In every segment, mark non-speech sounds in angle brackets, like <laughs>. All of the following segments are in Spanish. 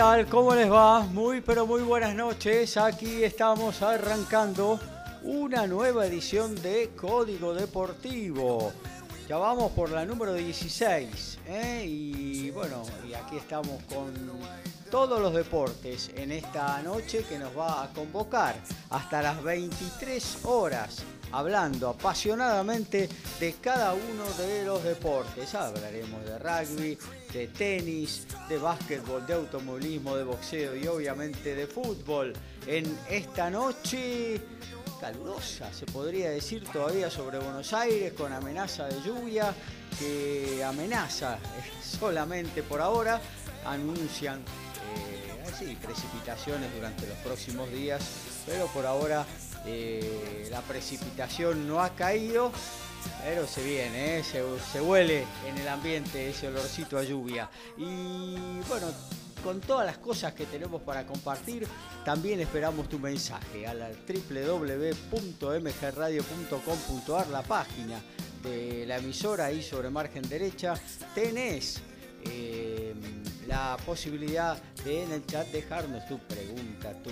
Tal? ¿Cómo les va? Muy pero muy buenas noches. Aquí estamos arrancando una nueva edición de Código Deportivo. Ya vamos por la número 16. ¿eh? Y bueno, y aquí estamos con todos los deportes en esta noche que nos va a convocar hasta las 23 horas hablando apasionadamente de cada uno de los deportes. Hablaremos de rugby, de tenis, de básquetbol, de automovilismo, de boxeo y obviamente de fútbol. En esta noche calurosa, se podría decir todavía sobre Buenos Aires, con amenaza de lluvia que amenaza solamente por ahora, anuncian eh, precipitaciones durante los próximos días, pero por ahora eh, la precipitación no ha caído, pero se viene, ¿eh? se, huele en el ambiente ese olorcito a lluvia. Y bueno, con todas las cosas que tenemos para compartir, también esperamos tu mensaje a la www.mgradio.com.ar, la página de la emisora ahí sobre margen derecha. Tenés eh, la posibilidad de en el chat dejarnos tu pregunta, tu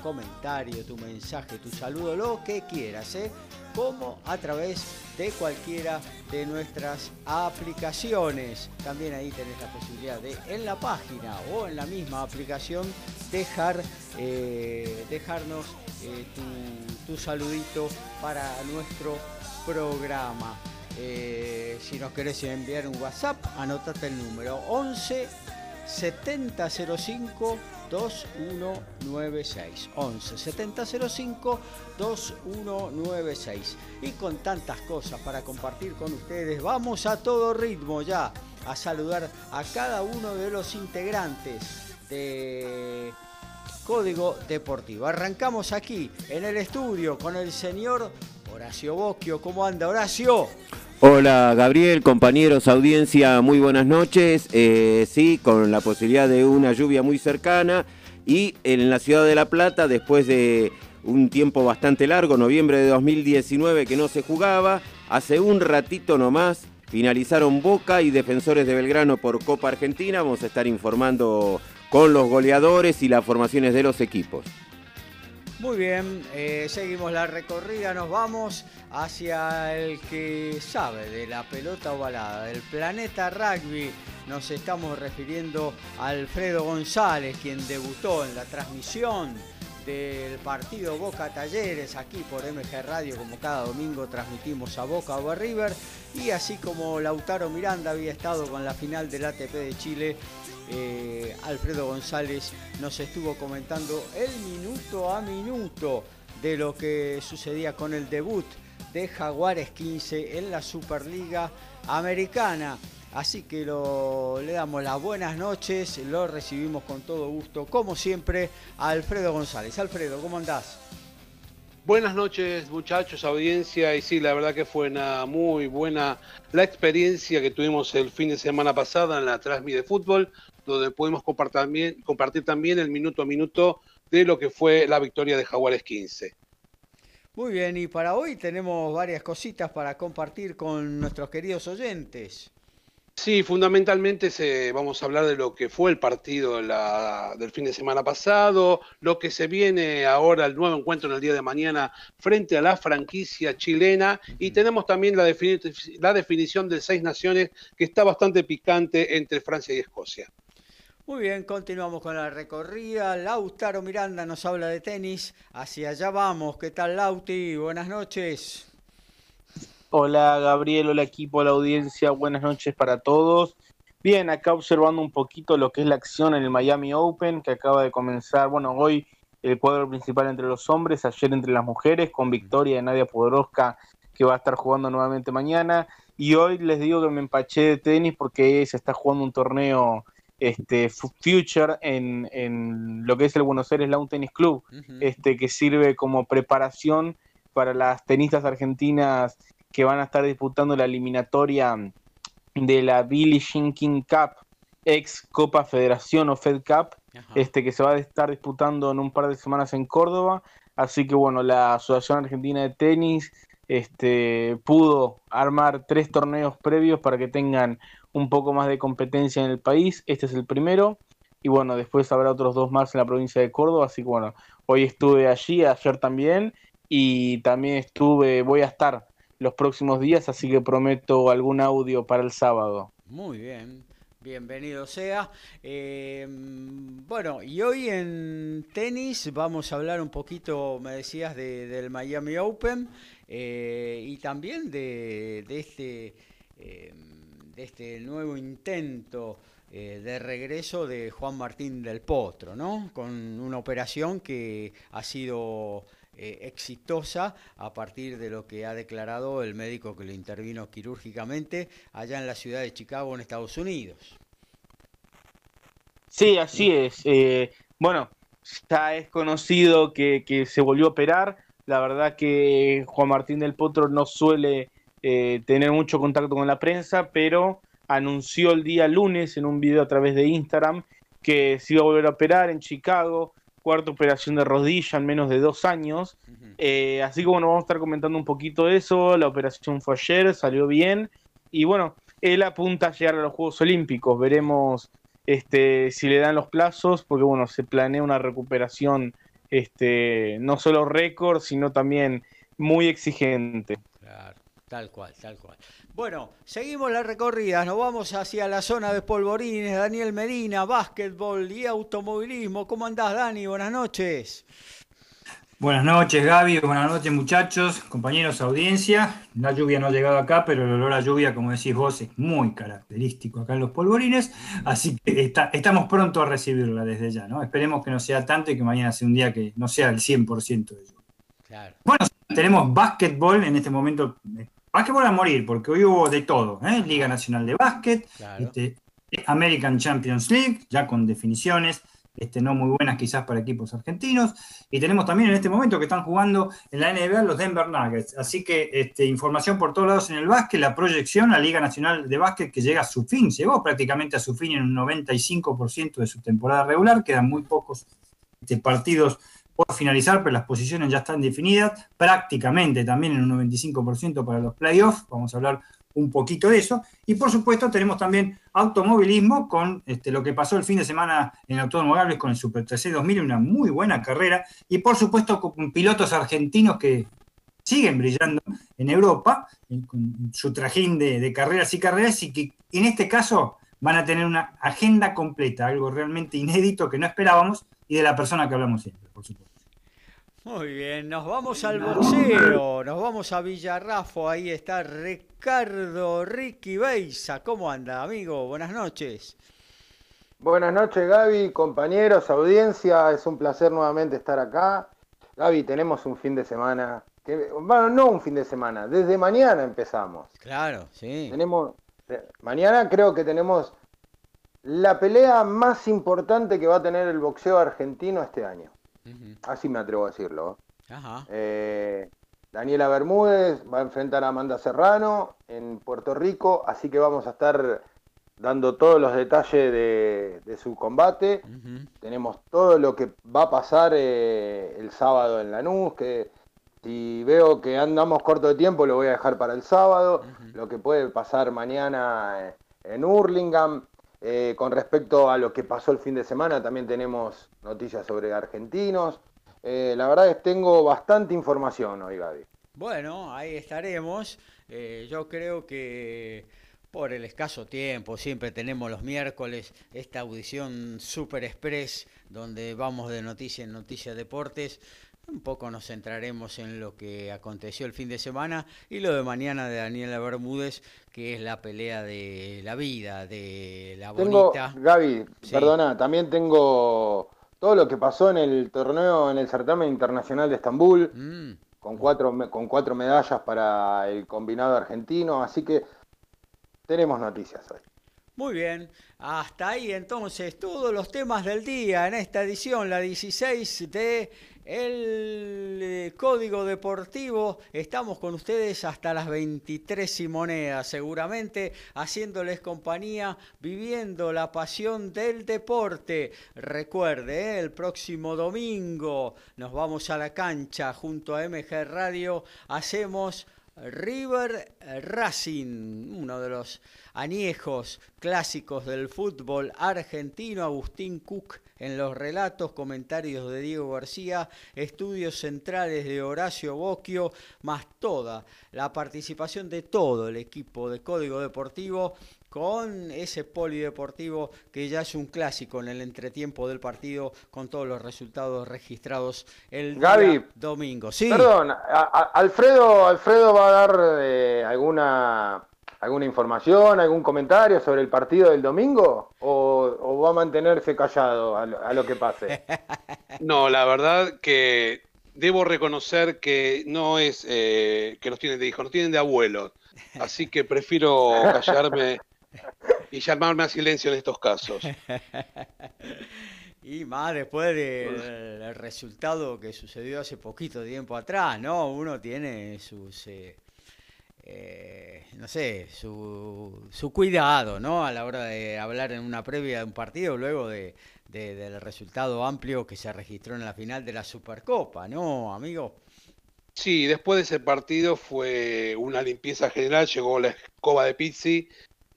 comentario, tu mensaje, tu saludo, lo que quieras, ¿eh? como a través de cualquiera de nuestras aplicaciones. También ahí tenés la posibilidad de en la página o en la misma aplicación dejar, eh, dejarnos eh, tu, saludito para nuestro programa. Eh, si nos querés enviar un WhatsApp, anotate el número 11 7005 2196. 11 7005 2196. Y con tantas cosas para compartir con ustedes, vamos a todo ritmo ya a saludar a cada uno de los integrantes de Código Deportivo. Arrancamos aquí en el estudio con el señor Horacio Bocchio. ¿Cómo anda Horacio? Hola Gabriel, compañeros, audiencia, muy buenas noches. Eh, sí, con la posibilidad de una lluvia muy cercana y en la ciudad de La Plata, después de un tiempo bastante largo, noviembre de 2019 que no se jugaba, hace un ratito nomás finalizaron Boca y Defensores de Belgrano por Copa Argentina. Vamos a estar informando con los goleadores y las formaciones de los equipos. Muy bien, eh, seguimos la recorrida, nos vamos hacia el que sabe de la pelota ovalada, del planeta rugby. Nos estamos refiriendo a Alfredo González, quien debutó en la transmisión del partido Boca Talleres aquí por MG Radio, como cada domingo transmitimos a Boca o River, y así como Lautaro Miranda había estado con la final del ATP de Chile eh, Alfredo González nos estuvo comentando el minuto a minuto de lo que sucedía con el debut de Jaguares 15 en la Superliga Americana. Así que le damos las buenas noches, lo recibimos con todo gusto, como siempre, a Alfredo González. Alfredo, ¿cómo andás? Buenas noches muchachos, audiencia, y sí, la verdad que fue una muy buena la experiencia que tuvimos el fin de semana pasada en la Transmi de Fútbol, donde pudimos compartir también, el minuto a minuto de lo que fue la victoria de Jaguares 15. Muy bien, y para hoy tenemos varias cositas para compartir con nuestros queridos oyentes. Sí, fundamentalmente se, vamos a hablar de lo que fue el partido del fin de semana pasado, lo que se viene ahora, el nuevo encuentro en el día de mañana frente a la franquicia chilena y tenemos también la, la definición de seis naciones que está bastante picante entre Francia y Escocia. Muy bien, continuamos con la recorrida. Lautaro Miranda nos habla de tenis. Hacia allá vamos. ¿Qué tal, Lauti? Buenas noches. Hola, Gabriel. Hola, equipo, la audiencia. Buenas noches para todos. Bien, acá observando un poquito lo que es la acción en el Miami Open, que acaba de comenzar, bueno, hoy el cuadro principal entre los hombres, ayer entre las mujeres, con victoria de Nadia Podoroska, que va a estar jugando nuevamente mañana. Y hoy les digo que me empaché de tenis porque se está jugando un torneo este Future en, en lo que es el Buenos Aires Lawn Tennis Club, este que sirve como preparación para las tenistas argentinas que van a estar disputando la eliminatoria de la Billie Jean King Cup, ex Copa Federación o Fed Cup, este que se va a estar disputando en un par de semanas en Córdoba. Así que bueno, la Asociación Argentina de Tenis este, pudo armar tres torneos previos para que tengan un poco más de competencia en el país. Este es el primero. Y bueno, después habrá otros dos más en la provincia de Córdoba. Así que bueno, hoy estuve allí, ayer también. Y también estuve, voy a estar los próximos días, así que prometo algún audio para el sábado. Muy bien. Bienvenido sea. Eh, bueno, y hoy en tenis vamos a hablar un poquito, me decías, del Miami Open eh, y también de, este, eh, de este nuevo intento de regreso de Juan Martín del Potro, ¿no? Con una operación que ha sido eh, exitosa a partir de lo que ha declarado el médico que lo intervino quirúrgicamente allá en la ciudad de Chicago, en Estados Unidos. Sí, así es. Eh, bueno, ya es conocido que, se volvió a operar. La verdad que Juan Martín del Potro no suele eh, tener mucho contacto con la prensa, pero anunció el día lunes en un video a través de Instagram que se iba a volver a operar en Chicago cuarta operación de rodilla en menos de dos años. Eh, así que bueno, vamos a estar comentando un poquito de eso. La operación fue ayer, salió bien. Y bueno, él apunta a llegar a los Juegos Olímpicos. Veremos este, si le dan los plazos, porque bueno, se planea una recuperación este, no solo récord, sino también muy exigente. Claro, tal cual, tal cual. Bueno, seguimos la recorrida, nos vamos hacia la zona de polvorines, Daniel Medina, básquetbol y automovilismo. ¿Cómo andás, Dani? Buenas noches. Buenas noches, Gaby. Buenas noches, muchachos, compañeros, audiencia. La lluvia no ha llegado acá, pero el olor a lluvia, como decís vos, es muy característico acá en los polvorines. Así que estamos pronto a recibirla desde ya, ¿no? Esperemos que no sea tanto y que mañana sea un día que no sea el 100% de lluvia. Bueno, tenemos básquetbol en este momento Básquetbol a morir, porque hoy hubo de todo, ¿eh? Liga Nacional de Básquet, este, American Champions League, ya con definiciones, este, no muy buenas quizás para equipos argentinos, y tenemos también en este momento que están jugando en la NBA los Denver Nuggets, así que este, información por todos lados en el básquet, la proyección, la Liga Nacional de Básquet que llega a su fin, llegó prácticamente a su fin en un 95% de su temporada regular, quedan muy pocos este, partidos por finalizar, pero las posiciones ya están definidas, prácticamente también en un 95% para los playoffs, vamos a hablar un poquito de eso, y por supuesto tenemos también automovilismo con este, lo que pasó el fin de semana en Automóviles con el Super TC 2000, una muy buena carrera, y por supuesto con pilotos argentinos que siguen brillando en Europa, con su trajín de carreras y carreras, y que en este caso van a tener una agenda completa, algo realmente inédito que no esperábamos, y de la persona que hablamos siempre, por supuesto. Muy bien, nos vamos al boxeo, nos vamos a Villarrafo, ahí está Ricardo Ricky Beisa. ¿Cómo anda, amigo? Buenas noches. Buenas noches, Gaby, compañeros, audiencia, es un placer nuevamente estar acá. Gaby, tenemos un fin de semana, que, bueno, no un fin de semana, desde mañana empezamos. Claro, sí. Tenemos, eh, mañana creo que tenemos la pelea más importante que va a tener el boxeo argentino este año. Así me atrevo a decirlo. Eh, Daniela Bermúdez va a enfrentar a Amanda Serrano en Puerto Rico, así que vamos a estar dando todos los detalles de, su combate. Tenemos todo lo que va a pasar eh, el sábado en Lanús, que si veo que andamos corto de tiempo lo voy a dejar para el sábado. Lo que puede pasar mañana en Hurlingham. Eh, con respecto a lo que pasó el fin de semana, también tenemos noticias sobre argentinos. Eh, la verdad es que tengo bastante información hoy, Gaby. Bueno, ahí estaremos. Eh, yo creo que por el escaso tiempo, siempre tenemos los miércoles esta audición super express donde vamos de noticia en noticia deportes. Un poco nos centraremos en lo que aconteció el fin de semana y lo de mañana de Daniela Bermúdez, que es la pelea de la vida, de la tengo, Gaby, perdona, también tengo todo lo que pasó en el torneo, en el certamen internacional de Estambul, mm. con, cuatro, con cuatro medallas para el combinado argentino, así que tenemos noticias hoy. Muy bien, hasta ahí entonces todos los temas del día en esta edición, la 16 de el eh, Código Deportivo. Estamos con ustedes hasta las 23 y monedas, seguramente haciéndoles compañía, viviendo la pasión del deporte. Recuerde, eh, el próximo domingo nos vamos a la cancha junto a MG Radio, hacemos River Racing, uno de los añejos clásicos del fútbol argentino, Agustín Cook en los relatos, comentarios de Diego García, estudios centrales de Horacio Bocchio, más toda la participación de todo el equipo de Código Deportivo con ese polideportivo que ya es un clásico en el entretiempo del partido con todos los resultados registrados el domingo. Sí. Perdón, Alfredo, Alfredo va a dar eh, alguna alguna información, algún comentario sobre el partido del domingo o, va a mantenerse callado a, lo que pase? <laughs> No, la verdad que debo reconocer que no es eh, que los tienen de hijos, los tienen de abuelos. Así que prefiero callarme <laughs> y llamarme a silencio en estos casos. <laughs> Y más después del resultado que sucedió hace poquito tiempo atrás, ¿no? Uno tiene sus, eh, eh, no sé, su, su, cuidado, ¿no? A la hora de hablar en una previa de un partido, luego de, del resultado amplio que se registró en la final de la Supercopa, ¿no, amigo? Sí, después de ese partido fue una limpieza general, llegó la escoba de Pizzi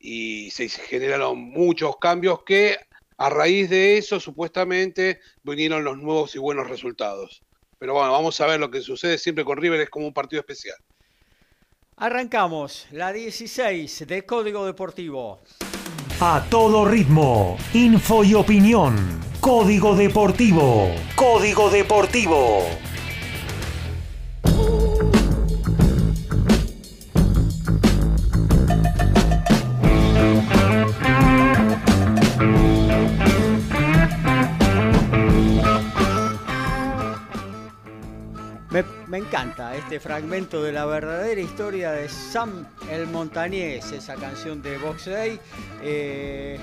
y se generaron muchos cambios que a raíz de eso supuestamente vinieron los nuevos y buenos resultados. Pero bueno, vamos a ver lo que sucede siempre con River, es como un partido especial. Arrancamos la 16 de Código Deportivo. A todo ritmo, info y opinión. Código Deportivo. Código Deportivo. Me, encanta este fragmento de la verdadera historia de Sam el Montañés, esa canción de Box Day. Eh,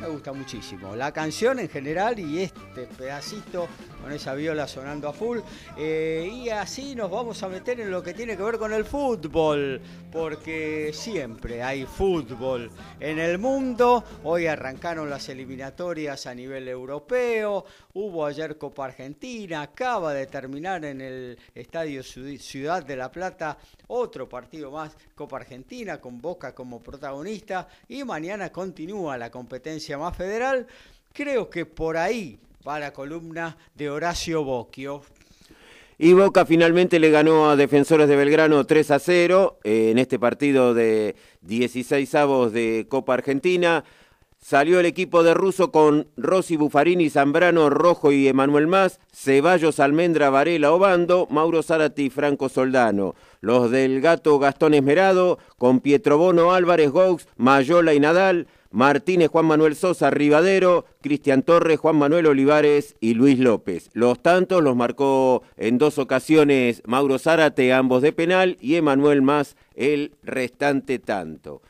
me gusta muchísimo. La canción en general y este pedacito con esa viola sonando a full. Eh, y así nos vamos a meter en lo que tiene que ver con el fútbol, porque siempre hay fútbol en el mundo. Hoy arrancaron las eliminatorias a nivel europeo, hubo ayer Copa Argentina, acaba de terminar en el Estadio Ciudad de La Plata otro partido más Copa Argentina con Boca como protagonista y mañana continúa la competencia más federal. Creo que por ahí va la columna de Horacio Bocchio. Y Boca finalmente le ganó a Defensores de Belgrano 3 a 0 eh, en este partido de 16 avos de Copa Argentina. Salió el equipo de Russo con Rossi, Buffarini, Zambrano, Rojo y Emanuel Más, Ceballos, Almendra, Varela, Obando, Mauro Zárate y Franco Soldano. Los del Gato Gastón Esmerado con Pietrobono, Álvarez, Gaux, Mayola y Nadal, Martínez, Juan Manuel Sosa, Rivadero, Cristian Torres, Juan Manuel Olivares y Luis López. Los tantos los marcó en dos ocasiones Mauro Zárate, ambos de penal, y Emanuel más el restante tanto.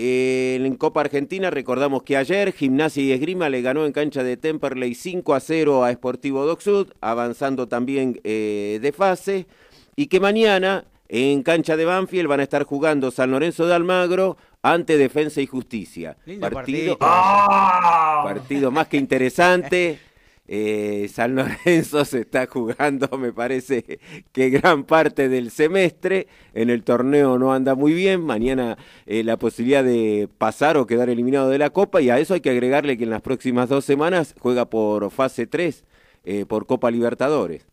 En Copa Argentina recordamos que ayer Gimnasia y Esgrima le ganó en cancha de Temperley 5 a 0 a Sportivo Doc Sud, avanzando también eh, de fase, y que mañana en cancha de Banfield van a estar jugando San Lorenzo de Almagro ante Defensa y Justicia. partido, partido, más que interesante. <laughs> Eh, San Lorenzo se está jugando, <laughs> me parece que gran parte del semestre. En el torneo no anda muy bien. Mañana eh, la posibilidad de pasar o quedar eliminado de la Copa. Y a eso hay que agregarle que en las próximas dos semanas juega por fase 3, eh, por Copa Libertadores.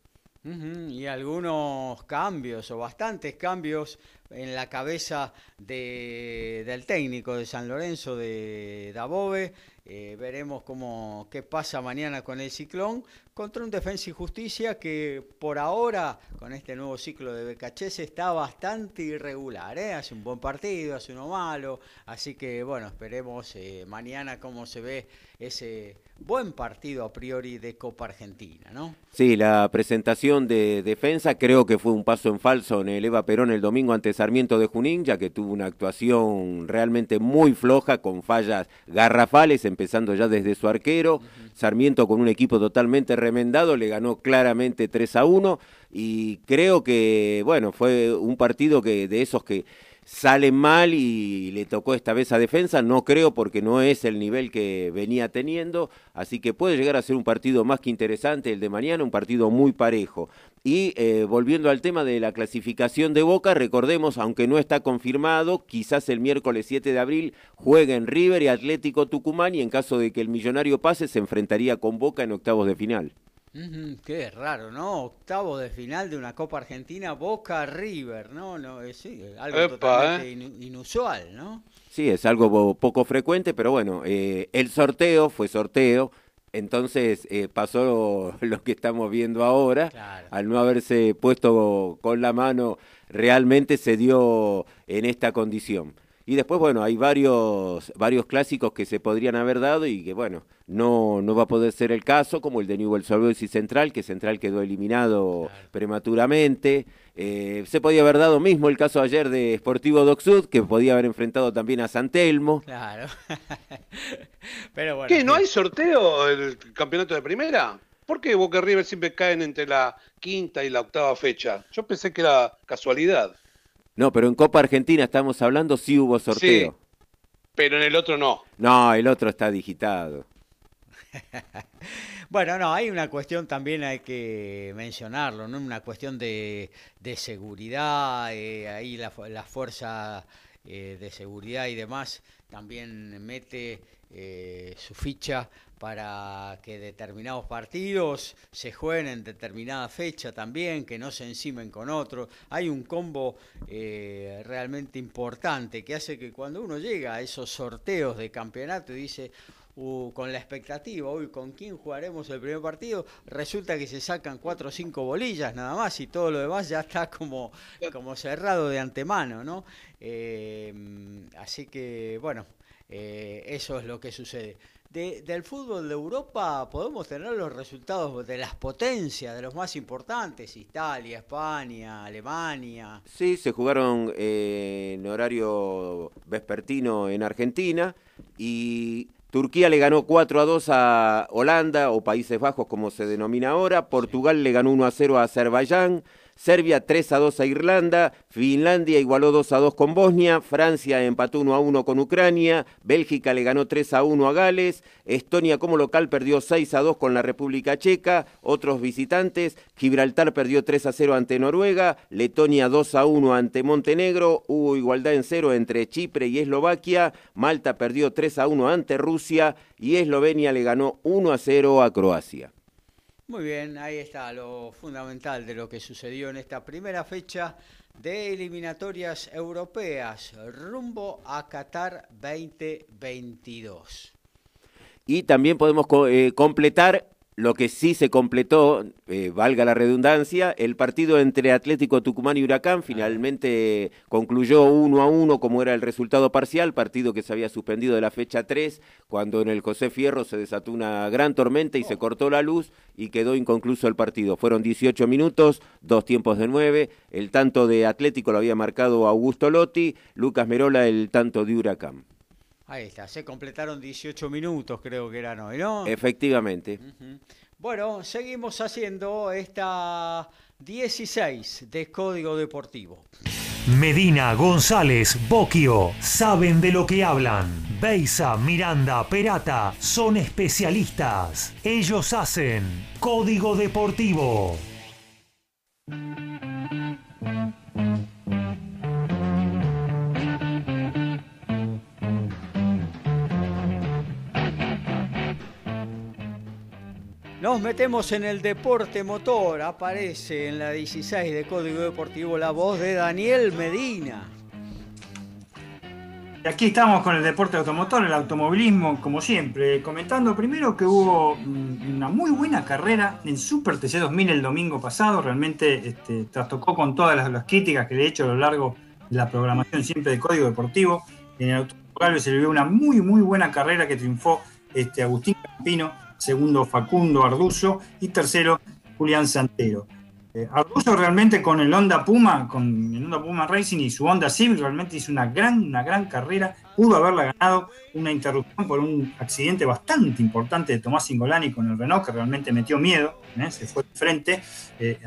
Y algunos cambios o bastantes cambios en la cabeza de, del técnico de San Lorenzo, de Dabove, eh, veremos cómo, qué pasa mañana con el ciclón contra un Defensa y Justicia que por ahora, con este nuevo ciclo de Becachese, está bastante irregular. ¿eh? Hace un buen partido, hace uno malo. Así que bueno, esperemos eh, mañana cómo se ve ese buen partido a priori de Copa Argentina, ¿no? Sí, la presentación de defensa creo que fue un paso en falso en el Eva Perón el domingo ante Sarmiento de Junín, ya que tuvo una actuación realmente muy floja, con fallas garrafales, empezando ya desde su arquero. Sarmiento con un equipo totalmente remendado, le ganó claramente 3 a 1 y creo que, bueno, fue un partido que de esos que sale mal y le tocó esta vez a defensa, no creo porque no es el nivel que venía teniendo, así que puede llegar a ser un partido más que interesante el de mañana, un partido muy parejo. Y eh, volviendo al tema de la clasificación de Boca, recordemos, aunque no está confirmado, quizás el miércoles 7 de abril jueguen River y Atlético Tucumán y en caso de que el millonario pase se enfrentaría con Boca en octavos de final qué raro, ¿no? Octavo de final de una Copa Argentina, Boca River, ¿no? no es, algo totalmente eh. inusual, ¿no? Sí, es algo poco frecuente, pero bueno, eh, el sorteo fue sorteo, entonces eh, pasó <laughs> lo que estamos viendo ahora, al no haberse puesto con la mano, realmente se dio en esta condición. Y después, bueno, hay varios, varios clásicos que se podrían haber dado y que, bueno, no, no va a poder ser el caso, como el de Newell's Old y Central, que Central quedó eliminado prematuramente. Eh, se podía haber dado mismo el caso ayer de Sportivo Docsud, que podía haber enfrentado también a San Telmo. Claro. <laughs> Pero bueno, ¿Qué? ¿No hay sorteo el campeonato de primera? ¿Por qué Boca River siempre caen entre la quinta y la octava fecha? Yo pensé que era casualidad. No, pero en Copa Argentina estamos hablando, sí hubo sorteo. Sí, pero en el otro no. No, el otro está digitado. <laughs> bueno, no, hay una cuestión también hay que mencionarlo, ¿no? Una cuestión de, seguridad, eh, ahí la, fuerza eh, de seguridad y demás también mete eh, su ficha para que determinados partidos se jueguen en determinada fecha también, que no se encimen con otros. Hay un combo eh, realmente importante que hace que cuando uno llega a esos sorteos de campeonato y dice, uh, con la expectativa, hoy con quién jugaremos el primer partido, resulta que se sacan cuatro o cinco bolillas nada más y todo lo demás ya está como, como cerrado de antemano, ¿no? Eh, así que, bueno, eh, eso es lo que sucede del fútbol de Europa podemos tener los resultados de las potencias, de los más importantes, Italia, España, Alemania. Sí, se jugaron eh, en horario vespertino en Argentina y Turquía le ganó 4 a 2 a Holanda o Países Bajos como se denomina ahora, Portugal le ganó 1 a 0 a Azerbaiyán. Serbia 3 a 2 a Irlanda, Finlandia igualó 2 a 2 con Bosnia, Francia empató 1 a 1 con Ucrania, Bélgica le ganó 3 a 1 a Gales, Estonia como local perdió 6 a 2 con la República Checa, otros visitantes, Gibraltar perdió 3 a 0 ante Noruega, Letonia 2 a 1 ante Montenegro, hubo igualdad en cero entre Chipre y Eslovaquia, Malta perdió 3 a 1 ante Rusia y Eslovenia le ganó 1 a 0 a Croacia. Muy bien, ahí está lo fundamental de lo que sucedió en esta primera fecha de eliminatorias europeas rumbo a Qatar 2022. Y también podemos eh, completar lo que sí se completó, eh, valga la redundancia, el partido entre Atlético Tucumán y Huracán finalmente concluyó uno a uno como era el resultado parcial, partido que se había suspendido de la fecha 3, cuando en el José Fierro se desató una gran tormenta y se cortó la luz y quedó inconcluso el partido. Fueron 18 minutos, dos tiempos de nueve, el tanto de Atlético lo había marcado Augusto Lotti, Lucas Merola el tanto de Huracán. Ahí está, se completaron 18 minutos, creo que eran hoy, ¿no? Efectivamente. Bueno, seguimos haciendo esta 16 de Código Deportivo. Medina, González, Boquio, saben de lo que hablan. Beisa, Miranda, Perata, son especialistas. Ellos hacen Código Deportivo. Nos metemos en el deporte motor. Aparece en la 16 de Código Deportivo la voz de Daniel Medina. aquí estamos con el deporte automotor, el automovilismo, como siempre, comentando primero que hubo mm, una muy buena carrera en Super TC 2000 el domingo pasado, realmente este, trastocó con todas las, críticas que le he hecho a lo largo de la programación siempre de Código Deportivo. En el Automotor se le vio una muy, muy buena carrera que triunfó este, Agustín Campino, segundo Facundo Arduzo y tercero Julián Santero. Eh, realmente con el Honda Puma, con el Honda Puma Racing y su Honda Civic realmente hizo una gran, una gran carrera, pudo haberla ganado una interrupción por un accidente bastante importante de Tomás Singolani con el Renault que realmente metió miedo, ¿eh? se fue de frente eh,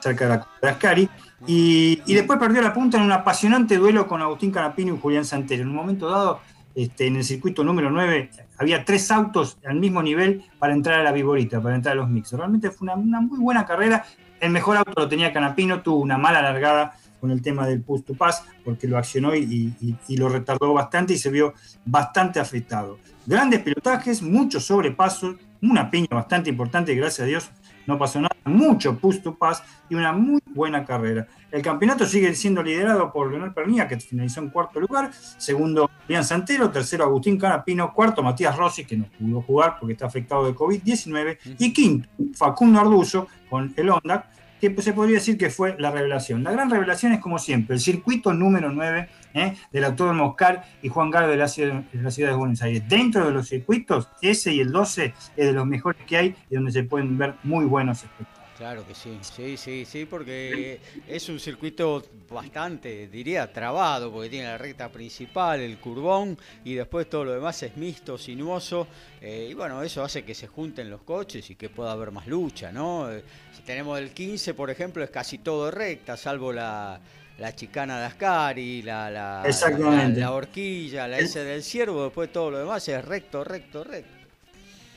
cerca de la de Ascari y, y, después perdió la punta en un apasionante duelo con Agustín Canapino y Julián Santero. En un momento dado, este, en el circuito número 9, había tres autos al mismo nivel para entrar a la Viborita, para entrar a los mixos. Realmente fue una, muy buena carrera el mejor auto lo tenía Canapino, tuvo una mala largada con el tema del push to pass, porque lo accionó y, lo retardó bastante y se vio bastante afectado. Grandes pilotajes, muchos sobrepasos, una piña bastante importante, gracias a Dios no pasó nada, mucho push to pass y una muy buena carrera. El campeonato sigue siendo liderado por Leonel Pernilla, que finalizó en cuarto lugar, segundo Lian Santero, tercero Agustín Canapino, cuarto Matías Rossi, que no pudo jugar porque está afectado de COVID-19, y quinto Facundo Arduzo con el Honda, que se podría decir que fue la revelación. La gran revelación es como siempre, el circuito número 9 ¿eh? del autor Moscar y Juan Gardo de la, ciudad, de la ciudad de Buenos Aires. Dentro de los circuitos, ese y el 12 es de los mejores que hay y donde se pueden ver muy buenos espectáculos. Claro que sí, sí, sí, sí, porque es un circuito bastante, diría, trabado, porque tiene la recta principal, el curbón, y después todo lo demás es mixto, sinuoso, eh, y bueno, eso hace que se junten los coches y que pueda haber más lucha, ¿no? Eh, si tenemos el 15, por ejemplo, es casi todo recta, salvo la, la chicana de Ascari, la, la, la, horquilla, la S del ciervo, después todo lo demás es recto, recto, recto.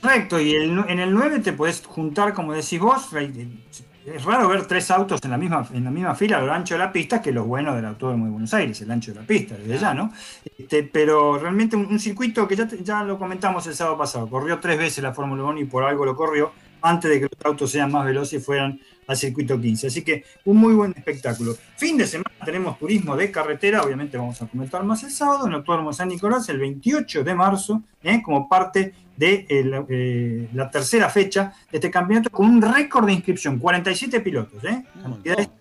Correcto, y en el 9 te puedes juntar, como decís vos, es raro ver tres autos en la misma, en la misma fila a lo ancho de la pista, que lo bueno del Autódromo de Buenos Aires, el ancho de la pista, desde ya, ¿no? Este, pero realmente un, circuito que ya, ya lo comentamos el sábado pasado, corrió tres veces la Fórmula 1 y por algo lo corrió, antes de que los autos sean más veloces y fueran al circuito 15. Así que un muy buen espectáculo. Fin de semana tenemos turismo de carretera, obviamente vamos a comentar más el sábado, en el Autódromo San Nicolás, el 28 de marzo, ¿eh? como parte de eh, eh, la tercera fecha de este campeonato con un récord de inscripción, 47 pilotos. ¿eh?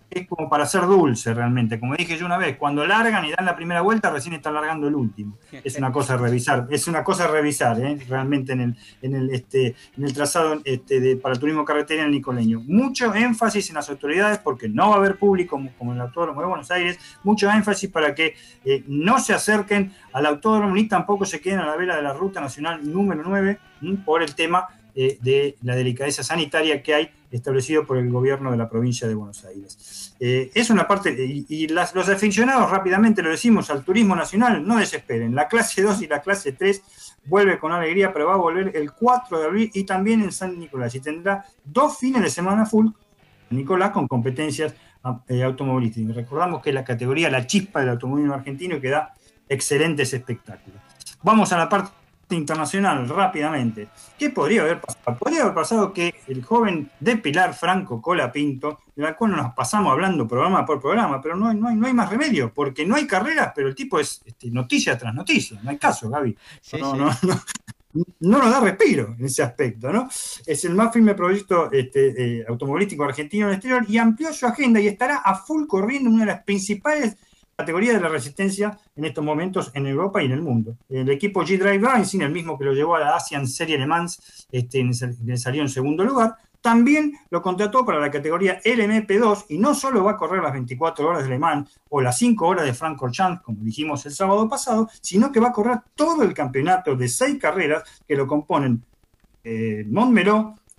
es como para ser dulce realmente. Como dije yo una vez, cuando largan y dan la primera vuelta, recién están largando el último. Es una cosa a revisar, es una cosa a revisar ¿eh? realmente en el, en el, este, en el trazado este, de, para el turismo carretera en el Nicoleño. Mucho énfasis en las autoridades porque no va a haber público como, como en el Autódromo de Buenos Aires, mucho énfasis para que eh, no se acerquen al autódromo ni tampoco se queden a la vela de la ruta nacional número 9 por el tema eh, de la delicadeza sanitaria que hay establecido por el gobierno de la provincia de Buenos Aires. Eh, es una parte, y, los aficionados rápidamente lo decimos al turismo nacional, no desesperen, la clase 2 y la clase 3 vuelve con alegría, pero va a volver el 4 de abril y también en San Nicolás, y tendrá dos fines de semana full, Nicolás, con competencias eh, automovilísticas. Recordamos que es la categoría, la chispa del automovilismo argentino que da excelentes espectáculos. Vamos a la parte internacional rápidamente. ¿Qué podría haber pasado? Podría haber pasado que el joven de Pilar Franco Cola Pinto, de la cual nos pasamos hablando programa por programa, pero no, no, hay, no hay más remedio, porque no hay carreras, pero el tipo es este, noticia tras noticia, no hay caso, Gaby. no, No, no, nos da respiro en ese aspecto, ¿no? Es el más firme proyecto este, eh, automovilístico argentino en el exterior y amplió su agenda y estará a full corriendo en una de las principales categoría de la resistencia en estos momentos en Europa y en el mundo. El equipo G-Drive Racing, el mismo que lo llevó a la Asian Serie Le Mans, este, salió en segundo lugar, también lo contrató para la categoría LMP2 y no solo va a correr las 24 horas de Le Mans o las 5 horas de Francorchamps, como dijimos el sábado pasado, sino que va a correr todo el campeonato de seis carreras que lo componen eh,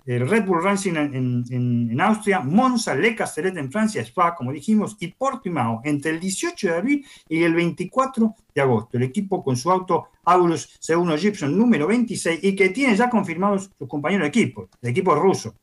Red Bull Racing en, Austria, Monza, Le Castellet en Francia, Spa, como dijimos, y Portimao entre el 18 de abril y el 24 de agosto. El equipo con su auto Aulus C1 Gibson número 26 y que tiene ya confirmados sus compañeros de equipo, el equipo ruso.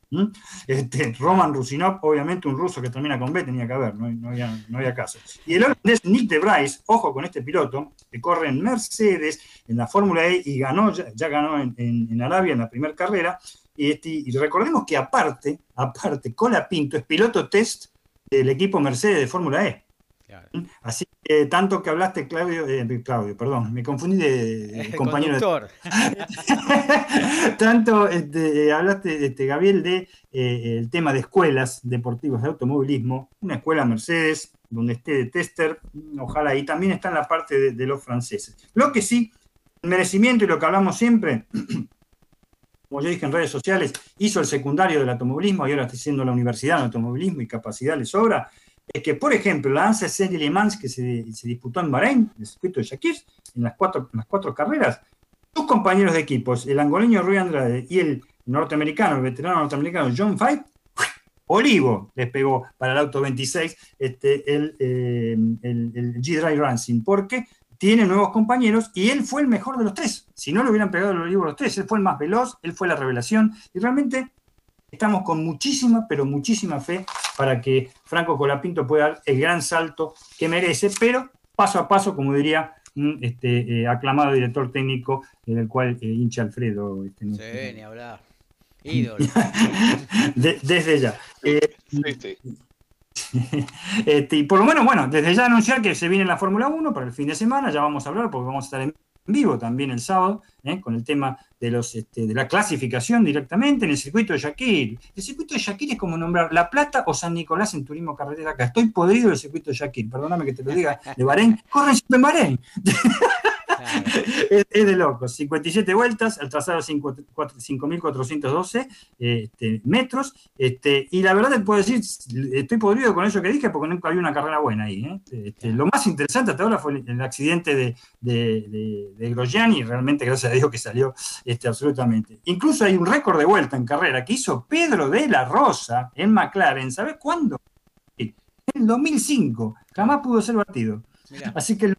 Este, Roman Rusinov, obviamente un ruso que termina con B, tenía que haber, no, había, caso. Y el holandés Nick de Bryce, ojo con este piloto, que corre en Mercedes, en la Fórmula E y ganó, ya, ganó en Arabia en la primera carrera, este, y, recordemos que aparte, aparte, Cola Pinto es piloto test del equipo Mercedes de Fórmula E. Así que tanto que hablaste, Claudio, eh, Claudio, perdón, me confundí de, <laughs> compañero. <laughs> tanto este, hablaste, este, Gabriel, de eh, el tema de escuelas deportivas de automovilismo, una escuela Mercedes, donde esté de tester, ojalá, y también está en la parte de, los franceses. Lo que sí, el merecimiento y lo que hablamos siempre, <clears throat> como yo dije en redes sociales, hizo el secundario del automovilismo y ahora está haciendo la universidad de automovilismo y capacidad le sobra, es que, por ejemplo, la ANSA Serie Le Mans que se, disputó en Bahrein, en el circuito de Shakir, en las cuatro, carreras, sus compañeros de equipos, el angoleño Rui Andrade y el norteamericano, el veterano norteamericano John Fight, Olivo les pegó para el auto 26 este, el, eh, el, G-Drive Racing, porque tiene nuevos compañeros y él fue el mejor de los tres. Si no le hubieran pegado el Olivo los tres, él fue el más veloz, él fue la revelación y realmente estamos con muchísima, pero muchísima fe para que Franco Colapinto pueda dar el gran salto que merece, pero paso a paso, como diría un este, eh, aclamado director técnico, en el cual eh, hincha Alfredo. Este, sí, ni hablar. <laughs> Ídolo. desde ya. Eh, <laughs> este, y por lo menos, bueno, desde ya anunciar que se viene la Fórmula 1 para el fin de semana, ya vamos a hablar porque vamos a estar en vivo también el sábado, ¿eh? con el tema de, los, este, de la clasificación directamente en el circuito de Shakir. El circuito de Shakir es como nombrar La Plata o San Nicolás en turismo carretera acá. Estoy podrido del circuito de Shakir, perdóname que te lo diga, de Bahrein. Corren en Bahrein. <laughs> es, de locos. 57 vueltas, el trazado 5.412 este, metros. Este, y la verdad te puedo decir, estoy podrido con eso que dije porque nunca había una carrera buena ahí. ¿eh? Este, lo más interesante hasta ahora fue el, accidente de, de, de, realmente gracias a Dios que salió este, absolutamente. Incluso hay un récord de vuelta en carrera que hizo Pedro de la Rosa en McLaren. ¿Sabes cuándo? En el 2005. Jamás pudo ser batido. Así que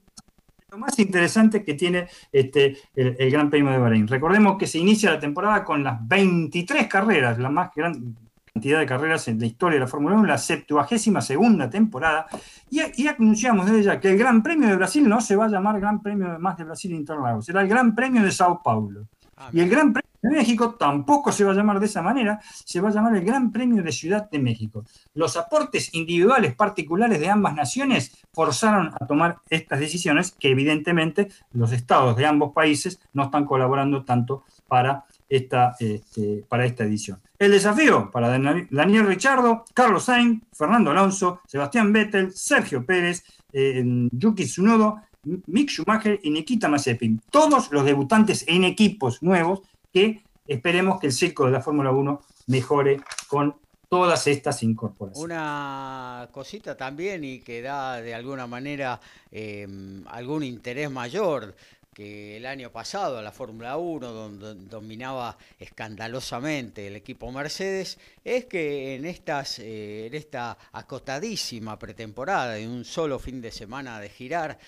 lo más interesante que tiene este, el, Gran Premio de Bahrein. Recordemos que se inicia la temporada con las 23 carreras, la más gran cantidad de carreras en la historia de la Fórmula 1, la 72 segunda temporada, y, y, anunciamos desde ya que el Gran Premio de Brasil no se va a llamar Gran Premio más de Brasil Interlagos, será el Gran Premio de Sao Paulo. Ah, y el Gran Premio de México tampoco se va a llamar de esa manera, se va a llamar el Gran Premio de Ciudad de México. Los aportes individuales particulares de ambas naciones forzaron a tomar estas decisiones que evidentemente los estados de ambos países no están colaborando tanto para esta, este, para esta edición. El desafío para Daniel Richardo, Carlos Sainz, Fernando Alonso, Sebastián Vettel, Sergio Pérez, eh, Yuki Tsunodo, Mick Schumacher y Nikita Mazepin. Todos los debutantes en equipos nuevos que esperemos que el circo de la Fórmula 1 mejore con todas estas incorporaciones. Una cosita también y que da de alguna manera em, algún interés mayor que el año pasado la Fórmula 1, donde dominaba escandalosamente el equipo Mercedes, es que en, estas, eh, en esta acotadísima pretemporada, de un solo fin de semana de girar,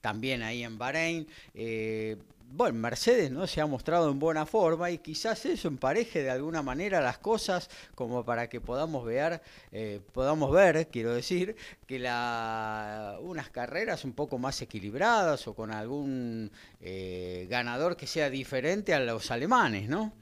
también ahí en Bahrein. Eh, bueno, Mercedes no se ha mostrado en buena forma y quizás eso empareje de alguna manera las cosas como para que podamos ver, eh, podamos ver, quiero decir, que la, unas carreras un poco más equilibradas o con algún eh, ganador que sea diferente a los alemanes, ¿no?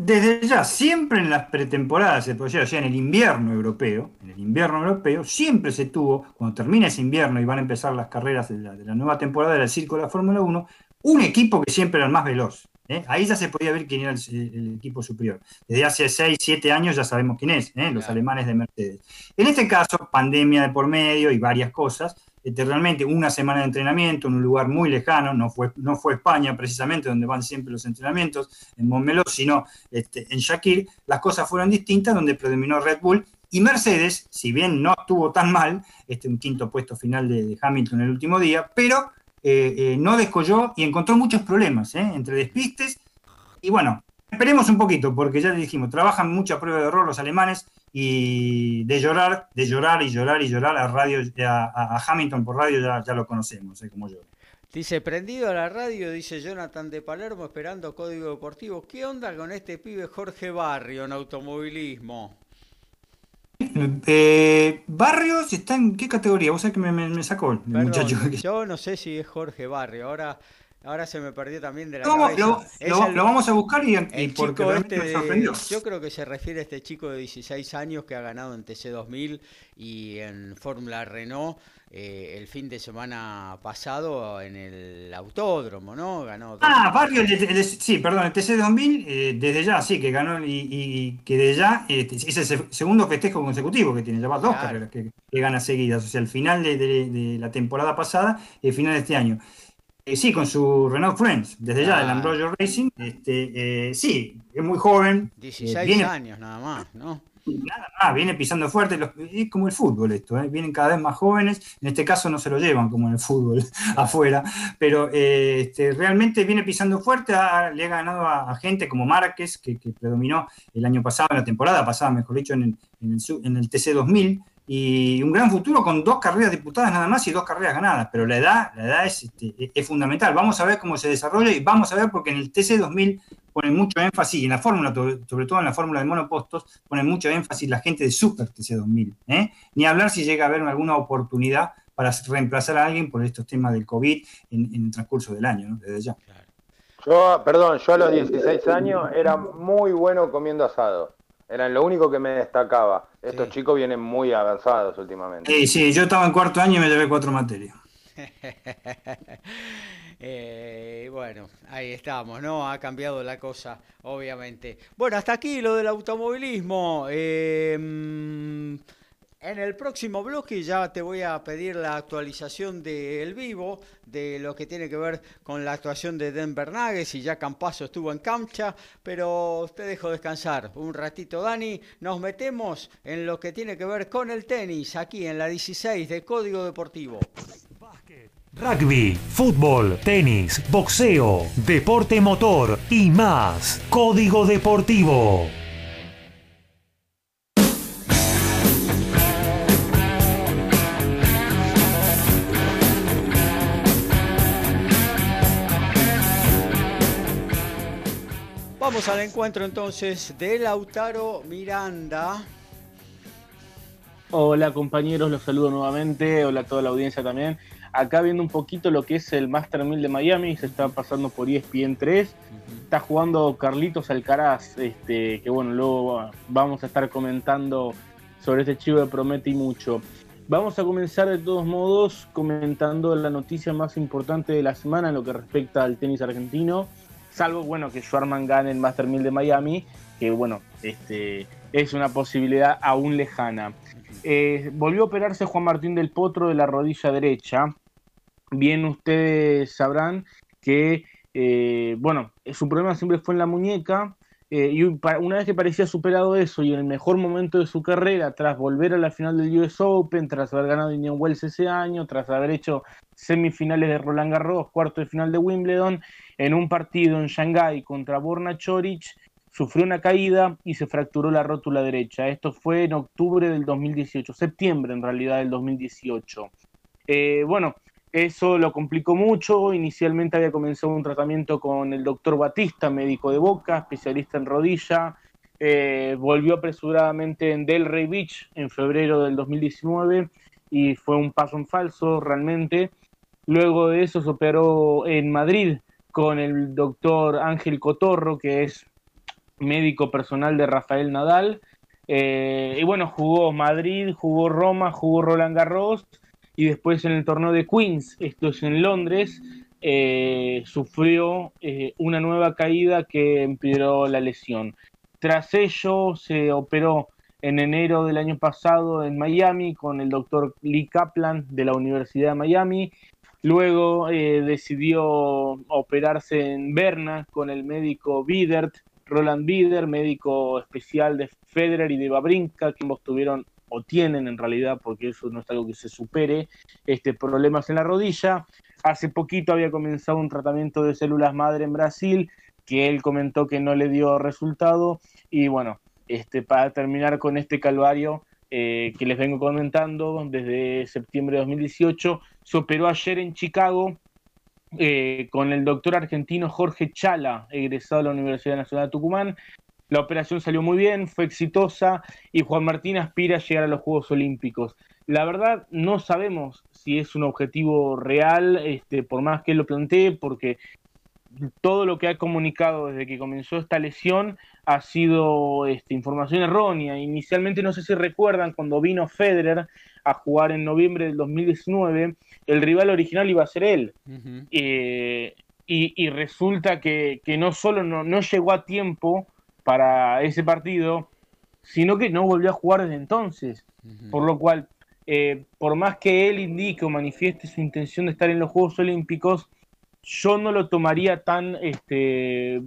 Desde ya, siempre en las pretemporadas, decir, en el invierno europeo, en el invierno europeo, siempre se tuvo, cuando termina ese invierno y van a empezar las carreras de la, nueva temporada del Circo de la Fórmula 1, un equipo que siempre era el más veloz. ¿eh? Ahí ya se podía ver quién era el, equipo superior. Desde hace 6, 7 años ya sabemos quién es, ¿eh? los alemanes de Mercedes. En este caso, pandemia de por medio y varias cosas, este, realmente una semana de entrenamiento en un lugar muy lejano, no fue, no fue España precisamente donde van siempre los entrenamientos, en Montmeló, sino este, en Shakir, las cosas fueron distintas, donde predominó Red Bull y Mercedes, si bien no estuvo tan mal, este, un quinto puesto final de, Hamilton el último día, pero eh, eh, no descolló y encontró muchos problemas, ¿eh? entre despistes y bueno, esperemos un poquito, porque ya dijimos, trabajan mucha prueba de error los alemanes y de llorar, de llorar y llorar y llorar a radio, a, Hamilton por radio ya, ya lo conocemos, ¿eh? como yo. Dice, prendido a la radio, dice Jonathan de Palermo, esperando código deportivo. ¿Qué onda con este pibe Jorge Barrio en automovilismo? Eh, Barrios está en qué categoría? Vos sabés que me, sacó el muchacho. Yo no sé si es Jorge Barrio. Ahora ahora se me perdió también de la cabeza. Lo, vamos a buscar y, porque este Yo creo que se refiere a este chico de 16 años que ha ganado en TC2000 y en Fórmula Renault eh, el fin de semana pasado en el autódromo, ¿no? Ganó ah, Barrio, sí, perdón, el TC2000, eh, desde ya, sí, que ganó y, que de ya este, es el segundo festejo consecutivo que tiene, ya va dos carreras que, gana seguidas, o sea, el final de, la temporada pasada y el final de este año. Eh, sí, con su Renault Friends, desde ya, el Ambrosio Racing, este, sí, es muy joven. 16 años nada más, ¿no? Nada más, viene pisando fuerte, es como el fútbol esto, ¿eh? vienen cada vez más jóvenes, en este caso no se lo llevan como en el fútbol <laughs> afuera, pero eh, este, realmente viene pisando fuerte, le ha ganado a, gente como Márquez, que, predominó el año pasado, en la temporada pasada, mejor dicho, en el, en el TC 2000, y un gran futuro con dos carreras disputadas nada más y dos carreras ganadas, pero la edad, la edad es, este, es fundamental. Vamos a ver cómo se desarrolla y vamos a ver porque en el TC 2000 ponen mucho énfasis, y en la fórmula, sobre todo en la fórmula de monopostos, ponen mucho énfasis la gente de Super TC 2000. ¿eh? Ni hablar si llega a haber alguna oportunidad para reemplazar a alguien por estos temas del COVID en, el transcurso del año, ¿no? desde ya. Yo, perdón, yo a los 16 años era muy bueno comiendo asado. Era lo único que me destacaba. Estos chicos vienen muy avanzados últimamente. Sí, sí, yo estaba en cuarto año y me llevé cuatro materias. <laughs> eh, bueno, ahí estamos, ¿no? Ha cambiado la cosa, obviamente. Bueno, hasta aquí lo del automovilismo. Eh, mm, en el próximo bloque ya te voy a pedir la actualización del vivo, de lo que tiene que ver con la actuación de Denver Nuggets y ya Campaso estuvo en cancha, pero te dejo descansar un ratito, Dani. Nos metemos en lo que tiene que ver con el tenis, aquí en la 16 de Código Deportivo. Rugby, fútbol, tenis, boxeo, deporte motor y más. Código Deportivo. Vamos al encuentro entonces de Lautaro Miranda. Hola compañeros, los saludo nuevamente. Hola a toda la audiencia también. Acá viendo un poquito lo que es el Master 1000 de Miami, se está pasando por ESPN 3. Está jugando Carlitos Alcaraz, este, que bueno, luego vamos a estar comentando sobre este chivo de promete y mucho. Vamos a comenzar de todos modos comentando la noticia más importante de la semana en lo que respecta al tenis argentino salvo bueno que Schwarman gane el Master 1000 de Miami, que bueno, este, es una posibilidad aún lejana. Eh, volvió a operarse Juan Martín del Potro de la rodilla derecha. Bien ustedes sabrán que, eh, bueno, su problema siempre fue en la muñeca. Eh, y una vez que parecía superado eso y en el mejor momento de su carrera, tras volver a la final del US Open, tras haber ganado Indian Wells ese año, tras haber hecho semifinales de Roland Garros, cuarto de final de Wimbledon, en un partido en Shanghái contra Borna Choric, sufrió una caída y se fracturó la rótula derecha. Esto fue en octubre del 2018, septiembre en realidad del 2018. Eh, bueno, eso lo complicó mucho. Inicialmente había comenzado un tratamiento con el doctor Batista, médico de Boca, especialista en rodilla. Eh, volvió apresuradamente en Delray Beach en febrero del 2019 y fue un paso en falso realmente. Luego de eso se operó en Madrid con el doctor Ángel Cotorro, que es médico personal de Rafael Nadal. Eh, y bueno, jugó Madrid, jugó Roma, jugó Roland Garros y después en el torneo de Queens, esto es en Londres, eh, sufrió eh, una nueva caída que empeoró la lesión. Tras ello se operó en enero del año pasado en Miami con el doctor Lee Kaplan de la Universidad de Miami Luego eh, decidió operarse en Berna con el médico Bidert, Roland Bider, médico especial de Federer y de Babrinka, que ambos tuvieron o tienen en realidad, porque eso no es algo que se supere, este, problemas en la rodilla. Hace poquito había comenzado un tratamiento de células madre en Brasil, que él comentó que no le dio resultado. Y bueno, este, para terminar con este calvario, eh, que les vengo comentando desde septiembre de 2018. Se operó ayer en Chicago eh, con el doctor argentino Jorge Chala, egresado de la Universidad Nacional de Tucumán. La operación salió muy bien, fue exitosa y Juan Martín aspira a llegar a los Juegos Olímpicos. La verdad, no sabemos si es un objetivo real, este, por más que lo plantee, porque todo lo que ha comunicado desde que comenzó esta lesión ha sido este, información errónea. Inicialmente, no sé si recuerdan, cuando vino Federer a jugar en noviembre del 2019, el rival original iba a ser él. Eh, y, resulta que, no solo no, no, llegó a tiempo para ese partido, sino que no volvió a jugar desde entonces. Por lo cual, eh, por más que él indique o manifieste su intención de estar en los Juegos Olímpicos, yo no lo tomaría tan, este,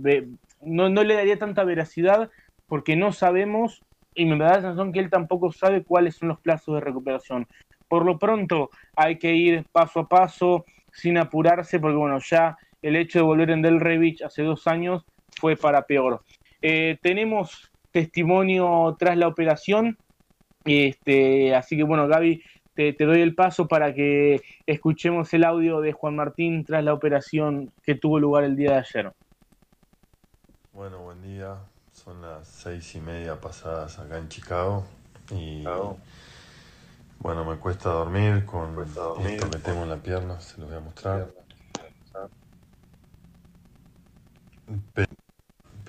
no, no le daría tanta veracidad porque no sabemos y me da la sensación que él tampoco sabe cuáles son los plazos de recuperación. Por lo pronto hay que ir paso a paso, sin apurarse, porque bueno, ya el hecho de volver en Del Revich hace dos años fue para peor. Eh, tenemos testimonio tras la operación, este, así que bueno, Gaby, te, doy el paso para que escuchemos el audio de Juan Martín tras la operación que tuvo lugar el día de ayer. Bueno, buen día. Son las seis y media pasadas acá en Chicago y bueno, me cuesta dormir con esto que tengo en la pierna, se lo voy a mostrar.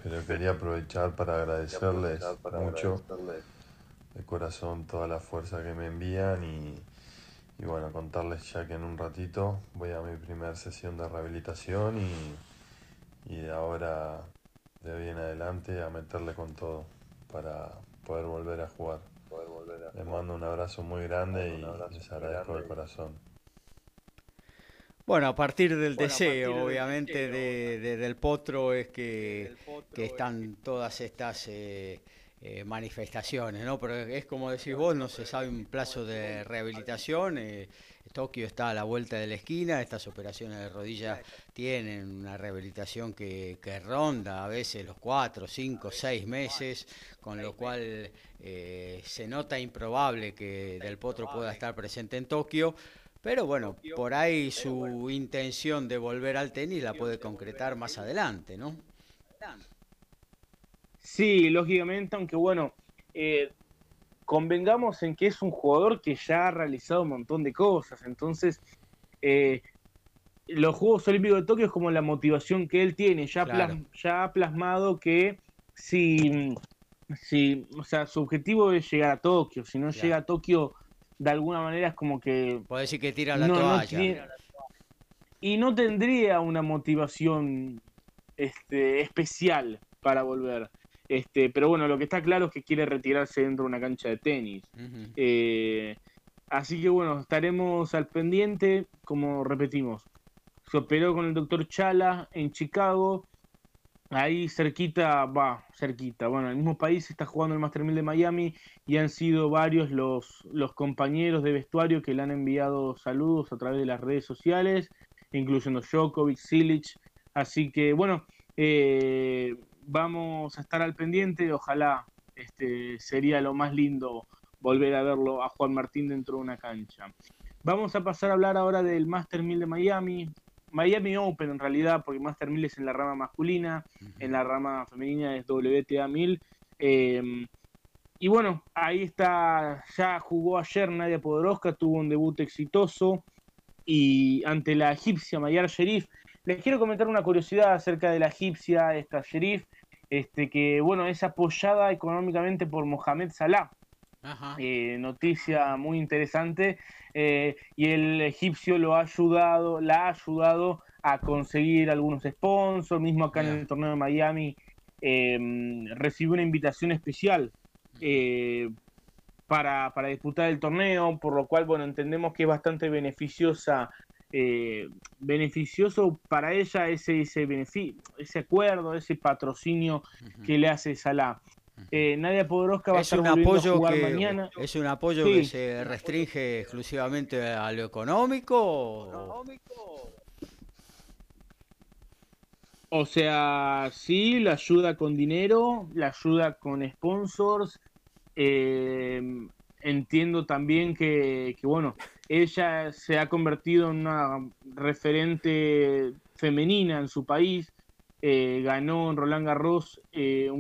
Pero quería aprovechar para agradecerles mucho de corazón toda la fuerza que me envían y, y, bueno, contarles ya que en un ratito voy a mi primera sesión de rehabilitación y, y de ahora de hoy en adelante a meterle con todo para poder volver a jugar. Les mando un abrazo muy grande y les agradezco de corazón. Bueno, a partir del deseo, obviamente, de, del potro es que, que están todas estas eh, eh, manifestaciones, ¿no? Pero es como decís vos, no se sabe un plazo de rehabilitación. Eh, Tokio está a la vuelta de la esquina, estas operaciones de rodillas tienen una rehabilitación que, ronda a veces los cuatro, cinco, seis meses, con lo cual eh, se nota improbable que Del Potro pueda estar presente en Tokio. Pero bueno, por ahí su intención de volver al tenis la puede concretar más adelante, ¿no? Sí, lógicamente, aunque bueno, eh, convengamos en que es un jugador que ya ha realizado un montón de cosas, entonces eh, los Juegos Olímpicos de Tokio es como la motivación que él tiene, ya, ya ha plasmado que si, si, o sea, su objetivo es llegar a Tokio, si no llega a Tokio de alguna manera es como que... Puede decir que tira la toalla. y no tendría una motivación este, especial para volver. Este, pero bueno, lo que está claro es que quiere retirarse dentro de una cancha de tenis. Eh, así que bueno, estaremos al pendiente, como repetimos. Se operó con el doctor Chala en Chicago. Ahí cerquita, va, cerquita. Bueno, el mismo país está jugando el Master 1000 de Miami y han sido varios los, los compañeros de vestuario que le han enviado saludos a través de las redes sociales, incluyendo Djokovic, Silic. Así que bueno, eh, vamos a estar al pendiente, ojalá este, sería lo más lindo volver a verlo a Juan Martín dentro de una cancha. Vamos a pasar a hablar ahora del Master 1000 de Miami, Miami Open en realidad, porque Master 1000 es en la rama masculina, en la rama femenina es WTA 1000. Em, y bueno, ahí está, ya jugó ayer Nadia Podoroska, tuvo un debut exitoso y ante la egipcia Mayar Sherif, les quiero comentar una curiosidad acerca de la egipcia, esta sheriff, este, que bueno, es apoyada económicamente por Mohamed Salah. Eh, noticia muy interesante eh, y el egipcio lo ha ayudado, la ha ayudado a conseguir algunos sponsors, mismo acá en el torneo de Miami em, recibió una invitación especial eh, para, para disputar el torneo, por lo cual bueno entendemos que es bastante beneficiosa eh, beneficioso para ella ese, ese, ese acuerdo, ese patrocinio que le hace Salah. Eh, Nadia Podoroska va a estar un apoyo jugar que, mañana. ¿Es un apoyo que se restringe exclusivamente a lo económico? O... sea, sí, la ayuda con dinero, la ayuda con sponsors. Eh, entiendo también que, que, bueno, ella se ha convertido en una referente femenina en su país, eh, ganó en Roland Garros, eh,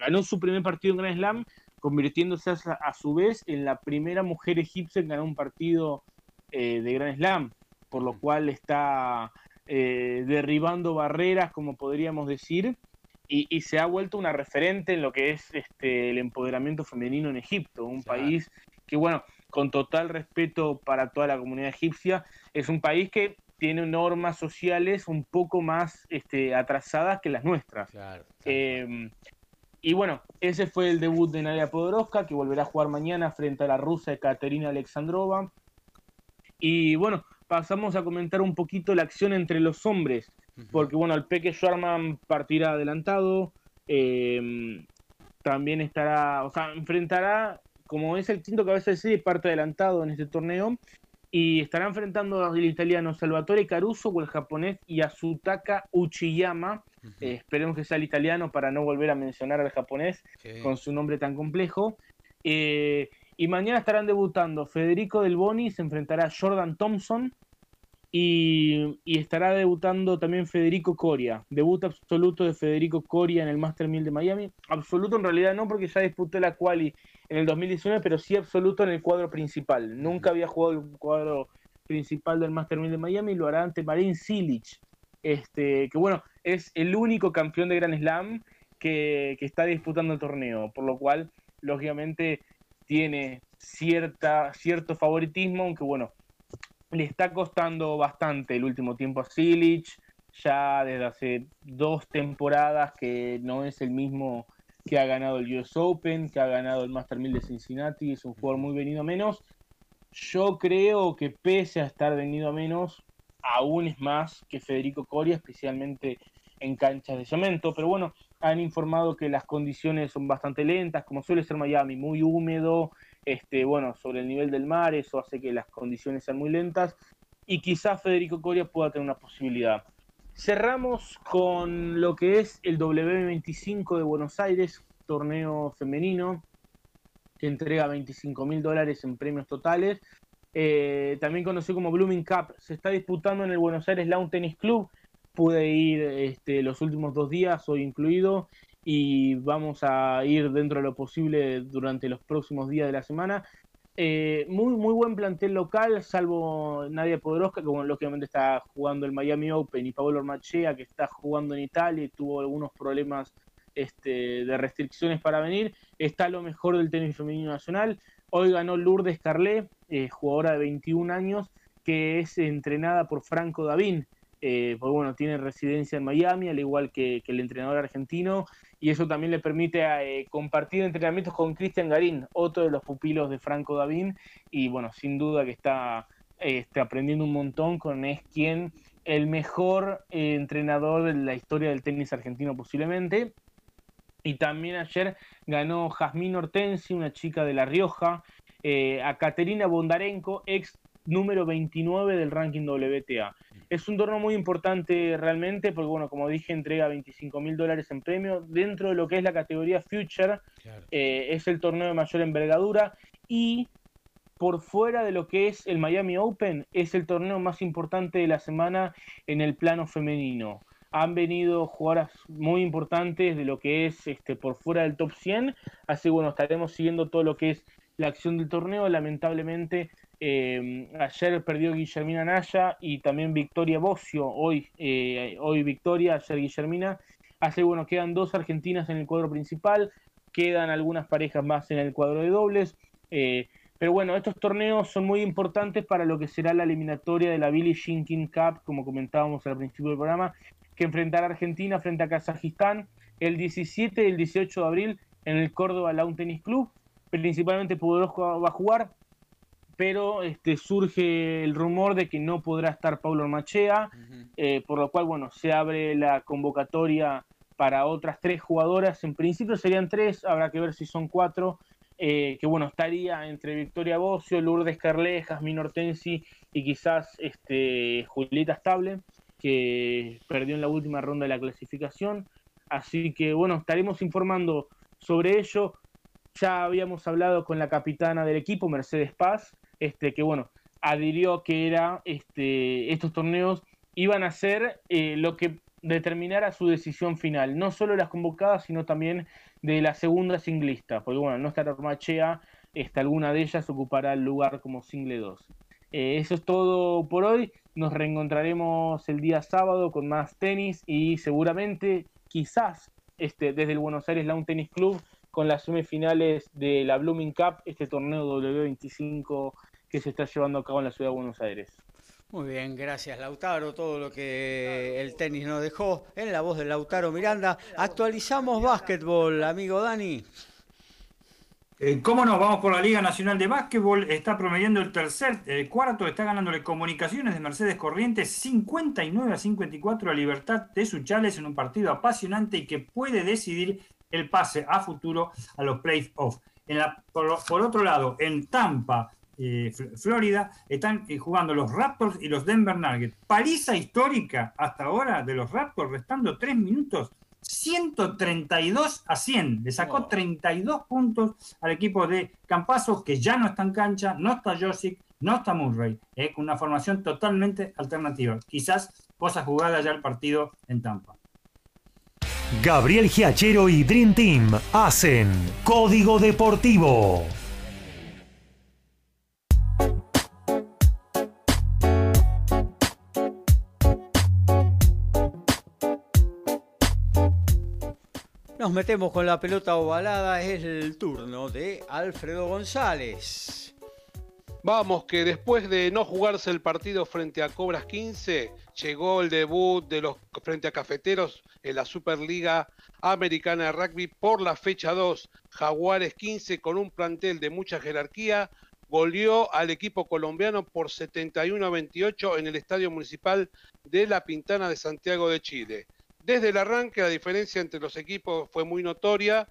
ganó su primer partido en Grand Slam, convirtiéndose a, su vez en la primera mujer egipcia en ganar un partido eh, de Grand Slam, por lo cual está eh, derribando barreras, como podríamos decir, y, se ha vuelto una referente en lo que es este, el empoderamiento femenino en Egipto, un país que, bueno, con total respeto para toda la comunidad egipcia, es un país que tiene normas sociales un poco más este, atrasadas que las nuestras. Em, y bueno, ese fue el debut de Nadia Podoroska, que volverá a jugar mañana frente a la rusa Ekaterina Alexandrova. Y bueno, pasamos a comentar un poquito la acción entre los hombres, porque bueno, el Peque Schwarman partirá adelantado, em, también estará, o sea, enfrentará, como es el quinto cabeza de serie, parte adelantado en este torneo, y estará enfrentando al italiano Salvatore Caruso o el japonés Yasutaka Uchiyama. Eh, esperemos que sea el italiano para no volver a mencionar al japonés con su nombre tan complejo. Eh, y mañana estarán debutando Federico Del Boni, se enfrentará a Jordan Thompson y, estará debutando también Federico Coria. Debut absoluto de Federico Coria en el Master 1000 de Miami. Absoluto en realidad no, porque ya disputó la quali en el 2019, pero sí absoluto en el cuadro principal. Nunca había jugado el cuadro principal del Master 1000 de Miami y lo hará ante Marin Silic. Este, que bueno, es el único campeón de Grand Slam que, que está disputando el torneo, por lo cual, lógicamente, tiene cierta, cierto favoritismo, aunque bueno, le está costando bastante el último tiempo a Silic, ya desde hace dos temporadas que no es el mismo que ha ganado el US Open, que ha ganado el Master 1000 de Cincinnati, es un jugador muy venido a menos. Yo creo que pese a estar venido a menos, aún es más que Federico Coria, especialmente en canchas de cemento, pero bueno, han informado que las condiciones son bastante lentas, como suele ser Miami, muy húmedo, este, bueno, sobre el nivel del mar, eso hace que las condiciones sean muy lentas y quizás Federico Coria pueda tener una posibilidad. Cerramos con lo que es el W25 de Buenos Aires, torneo femenino, que entrega 25 mil dólares en premios totales. Eh, también conocido como Blooming Cup, se está disputando en el Buenos Aires Lawn Tennis Club. Pude ir este, los últimos dos días, hoy incluido, y vamos a ir dentro de lo posible durante los próximos días de la semana. Eh, muy, muy buen plantel local, salvo Nadia Podoroska, que lógicamente está jugando el Miami Open, y Paolo Ormachea, que está jugando en Italia y tuvo algunos problemas este, de restricciones para venir. Está lo mejor del tenis femenino nacional. Hoy ganó Lourdes Carlet, eh, jugadora de 21 años, que es entrenada por Franco Davín. Eh, pues bueno, tiene residencia en Miami, al igual que, el entrenador argentino, y eso también le permite eh, compartir entrenamientos con Cristian Garín, otro de los pupilos de Franco Davín, y bueno, sin duda que está, este, aprendiendo un montón con es quien el mejor eh, entrenador de la historia del tenis argentino posiblemente. Y también ayer ganó Jazmín Hortensi, una chica de La Rioja, a Caterina Bondarenko, ex número 29 del ranking WTA. Es un torneo muy importante realmente porque, bueno, como dije, entrega 25 mil dólares en premio. Dentro de lo que es la categoría Future, eh, es el torneo de mayor envergadura y por fuera de lo que es el Miami Open, es el torneo más importante de la semana en el plano femenino. Han venido jugadoras muy importantes de lo que es este por fuera del top 100, así bueno, estaremos siguiendo todo lo que es la acción del torneo. Lamentablemente eh, ayer perdió Guillermina Naya y también Victoria Bocio, hoy, eh, hoy Victoria, ayer Guillermina. Así bueno, quedan dos argentinas en el cuadro principal, quedan algunas parejas más en el cuadro de dobles. Eh, pero bueno, estos torneos son muy importantes para lo que será la eliminatoria de la Billie Jean King Cup, como comentábamos al principio del programa, que enfrentará a Argentina frente a Kazajistán el 17 y el 18 de abril en el Córdoba Lawn Tennis Club. Principalmente Poderoso va a jugar, pero este, surge el rumor de que no podrá estar Paulo Machea, eh, por lo cual, bueno, se abre la convocatoria para otras tres jugadoras. En principio serían tres, habrá que ver si son cuatro. Eh, que bueno, estaría entre Victoria Bocio, Lourdes Carle, Jasmine Hortensi y quizás este, Julieta Stable, que perdió en la última ronda de la clasificación. Así que bueno, estaremos informando sobre ello. Ya habíamos hablado con la capitana del equipo, Mercedes Paz, este, que bueno, adhirió que era este, estos torneos iban a ser eh, lo que determinara su decisión final, no solo las convocadas, sino también de la segunda singlista, porque bueno, no estará Machea, esta, alguna de ellas ocupará el lugar como single 2. Eh, eso es todo por hoy. Nos reencontraremos el día sábado con más tenis y seguramente, quizás, este, desde el Buenos Aires Lawn Tennis Club con las semifinales de la Blooming Cup, este torneo W25 que se está llevando a cabo en la ciudad de Buenos Aires. Muy bien, gracias Lautaro, todo lo que el tenis nos dejó en la voz de Lautaro Miranda. Actualizamos básquetbol, amigo Dani. Eh, ¿Cómo no? Vamos por la Liga Nacional de Básquetbol. Está promediando el tercer, el cuarto, está ganándole comunicaciones de Mercedes Corrientes 59 a 54 a Libertad de Suchales en un partido apasionante y que puede decidir el pase a futuro a los playoffs. Por, por otro lado, en Tampa, eh, Florida, están eh, jugando los Raptors y los Denver Nuggets. Paliza histórica hasta ahora de los Raptors, restando tres minutos, 132 a 100. Le sacó 32 puntos al equipo de Campazos, que ya no está en cancha, no está Josic, no está Murray, eh, con una formación totalmente alternativa. Quizás cosas jugadas ya el partido en Tampa. Gabriel Giachero y Dream Team hacen Código Deportivo. Nos metemos con la pelota ovalada, es el turno de Alfredo González. Vamos, que después de no jugarse el partido frente a Cobras 15, llegó el debut de los frente a Cafeteros en la Superliga Americana de Rugby por la fecha 2. Jaguares 15 con un plantel de mucha jerarquía, goleó al equipo colombiano por 71 a 28 en el Estadio Municipal de La Pintana de Santiago de Chile. Desde el arranque la diferencia entre los equipos fue muy notoria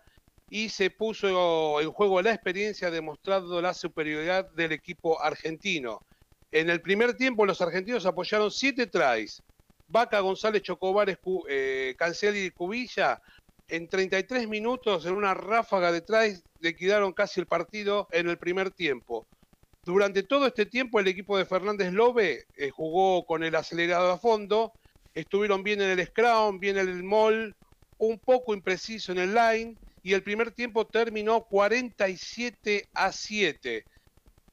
y se puso en juego la experiencia demostrando la superioridad del equipo argentino. En el primer tiempo los argentinos apoyaron siete tries. Vaca, González, Chocobares, eh, Cancel y Cubilla en 33 minutos en una ráfaga de tries liquidaron casi el partido en el primer tiempo. Durante todo este tiempo el equipo de Fernández Lobe eh, jugó con el acelerado a fondo estuvieron bien en el scrum, bien en el mall, un poco impreciso en el line y el primer tiempo terminó 47 a 7.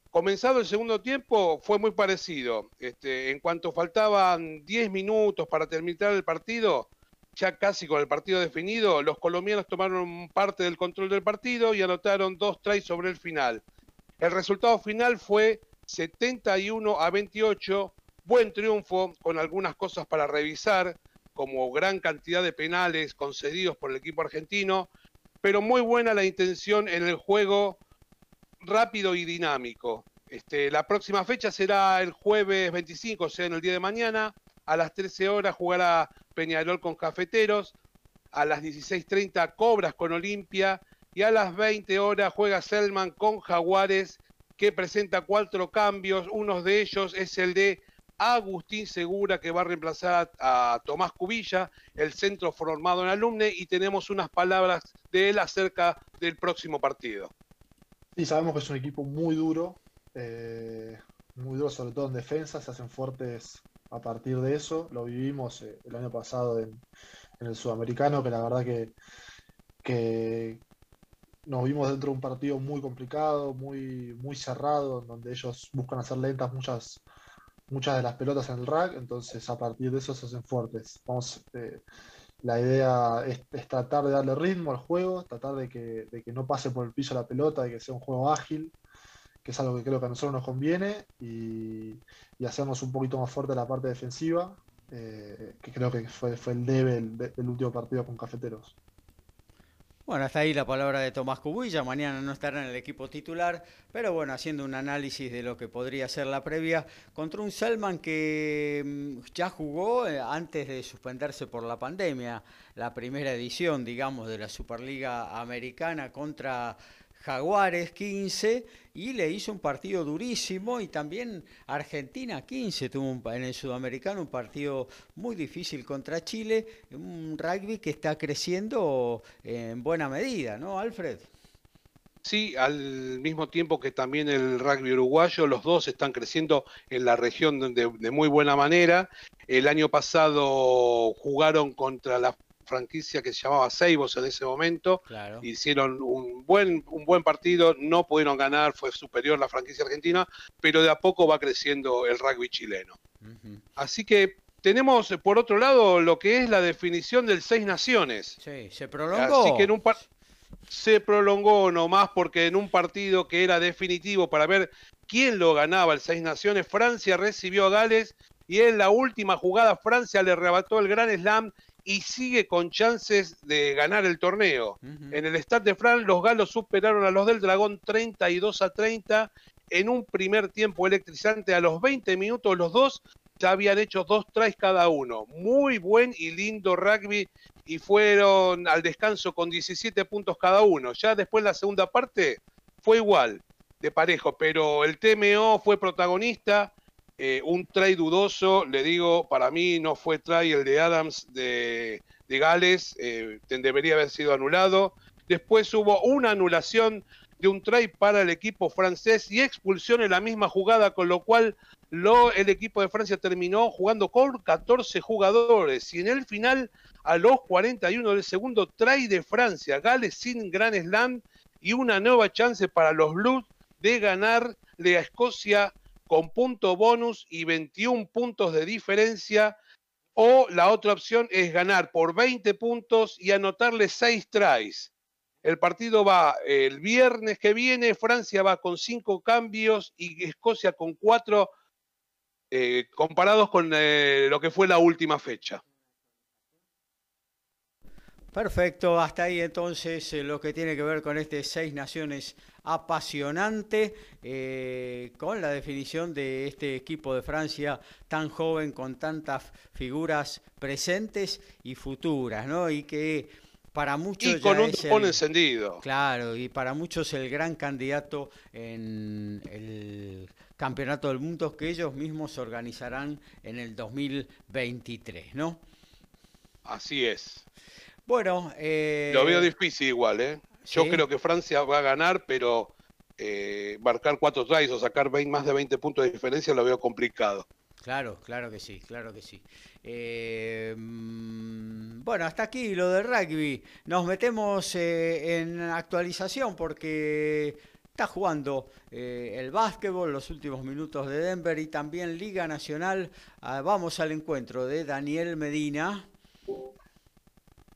Comenzado el segundo tiempo fue muy parecido. Este, en cuanto faltaban 10 minutos para terminar el partido, ya casi con el partido definido, los colombianos tomaron parte del control del partido y anotaron dos tries sobre el final. El resultado final fue 71 a 28 Buen triunfo con algunas cosas para revisar, como gran cantidad de penales concedidos por el equipo argentino, pero muy buena la intención en el juego rápido y dinámico. Este, la próxima fecha será el jueves 25, o sea, en el día de mañana. A las 13 horas jugará Peñarol con Cafeteros. A las 16.30 Cobras con Olimpia. Y a las 20 horas juega Selman con Jaguares, que presenta cuatro cambios. Uno de ellos es el de Agustín Segura, que va a reemplazar a, Tomás Cubilla, el centro formado en alumne, y tenemos unas palabras de él acerca del próximo partido. Sí, sabemos que es un equipo muy duro, eh, muy duro sobre todo en defensa, se hacen fuertes a partir de eso. Lo vivimos eh, el año pasado en, el sudamericano, que la verdad que, que nos vimos dentro de un partido muy complicado, muy, muy cerrado, donde ellos buscan hacer lentas muchas muchas de las pelotas en el rack, entonces a partir de eso se hacen fuertes. Vamos, eh, la idea es, tratar de darle ritmo al juego, tratar de que, no pase por el piso la pelota, de que sea un juego ágil, que es algo que creo que a nosotros nos conviene, y, y hacernos un poquito más fuerte la parte defensiva, eh, que creo que fue, fue el debe del último partido con Cafeteros. Bueno, hasta ahí la palabra de Tomás Cubilla. Mañana no estará en el equipo titular, pero bueno, haciendo un análisis de lo que podría ser la previa contra un Selman que mm, ya jugó eh, antes de suspenderse por la pandemia, la primera edición, digamos, de la Superliga Americana contra Jaguares 15 y le hizo un partido durísimo y también Argentina 15 tuvo en el sudamericano un partido muy difícil contra Chile, un rugby que está creciendo en buena medida, ¿no, Alfred? Sí, al mismo tiempo que también el rugby uruguayo, los dos están creciendo en la región de, de muy buena manera. El año pasado jugaron contra la franquicia que se llamaba Seibos en ese momento. Hicieron un buen, un buen partido, no pudieron ganar, fue superior la franquicia argentina, pero de a poco va creciendo el rugby chileno. Así que tenemos por otro lado lo que es la definición del Seis Naciones. Sí, se prolongó. Así que en un se prolongó nomás porque en un partido que era definitivo para ver quién lo ganaba el Seis Naciones, Francia recibió a Gales y en la última jugada Francia le arrebató el Gran Slam y sigue con chances de ganar el torneo. En el Stade de France los galos superaron a los del Dragón 32 a 30 en un primer tiempo electrizante. A los 20 minutos los dos ya habían hecho dos tries cada uno. Muy buen y lindo rugby y fueron al descanso con 17 puntos cada uno. Ya después la segunda parte fue igual, de parejo, pero el TMO fue protagonista. Eh, un try dudoso, le digo, para mí no fue try el de Adams de, Gales, eh, debería haber sido anulado. Después hubo una anulación de un try para el equipo francés y expulsión en la misma jugada, con lo cual lo, el equipo de Francia terminó jugando con 14 jugadores y en el final, a los 41 del segundo, try de Francia, Gales sin gran slam y una nueva chance para los Blues de ganar a Escocia con punto bonus y 21 puntos de diferencia. O la otra opción es ganar por 20 puntos y anotarle 6 tries. El partido va el viernes que viene, Francia va con 5 cambios y Escocia con 4 eh, comparados con eh, lo que fue la última fecha. Perfecto, hasta ahí entonces eh, lo que tiene que ver con este Seis Naciones apasionante, con la definición de este equipo de Francia tan joven, con tantas figuras presentes y futuras, ¿no? Y que para muchos... Y con un el, encendido. Claro, y para muchos el gran candidato en el Campeonato del Mundo que ellos mismos organizarán en el 2023, ¿no? Así es. Bueno, eh... lo veo difícil igual, ¿eh? Yo creo que Francia va a ganar, pero eh, marcar cuatro tries o sacar más de 20 puntos de diferencia lo veo complicado. Claro, claro que sí, claro que sí. Eh, mm, bueno, hasta aquí lo del rugby. Nos metemos eh, en actualización porque Está jugando eh, el básquetbol, los últimos minutos de Denver y también Liga Nacional. Ah, vamos al encuentro de Daniel Medina.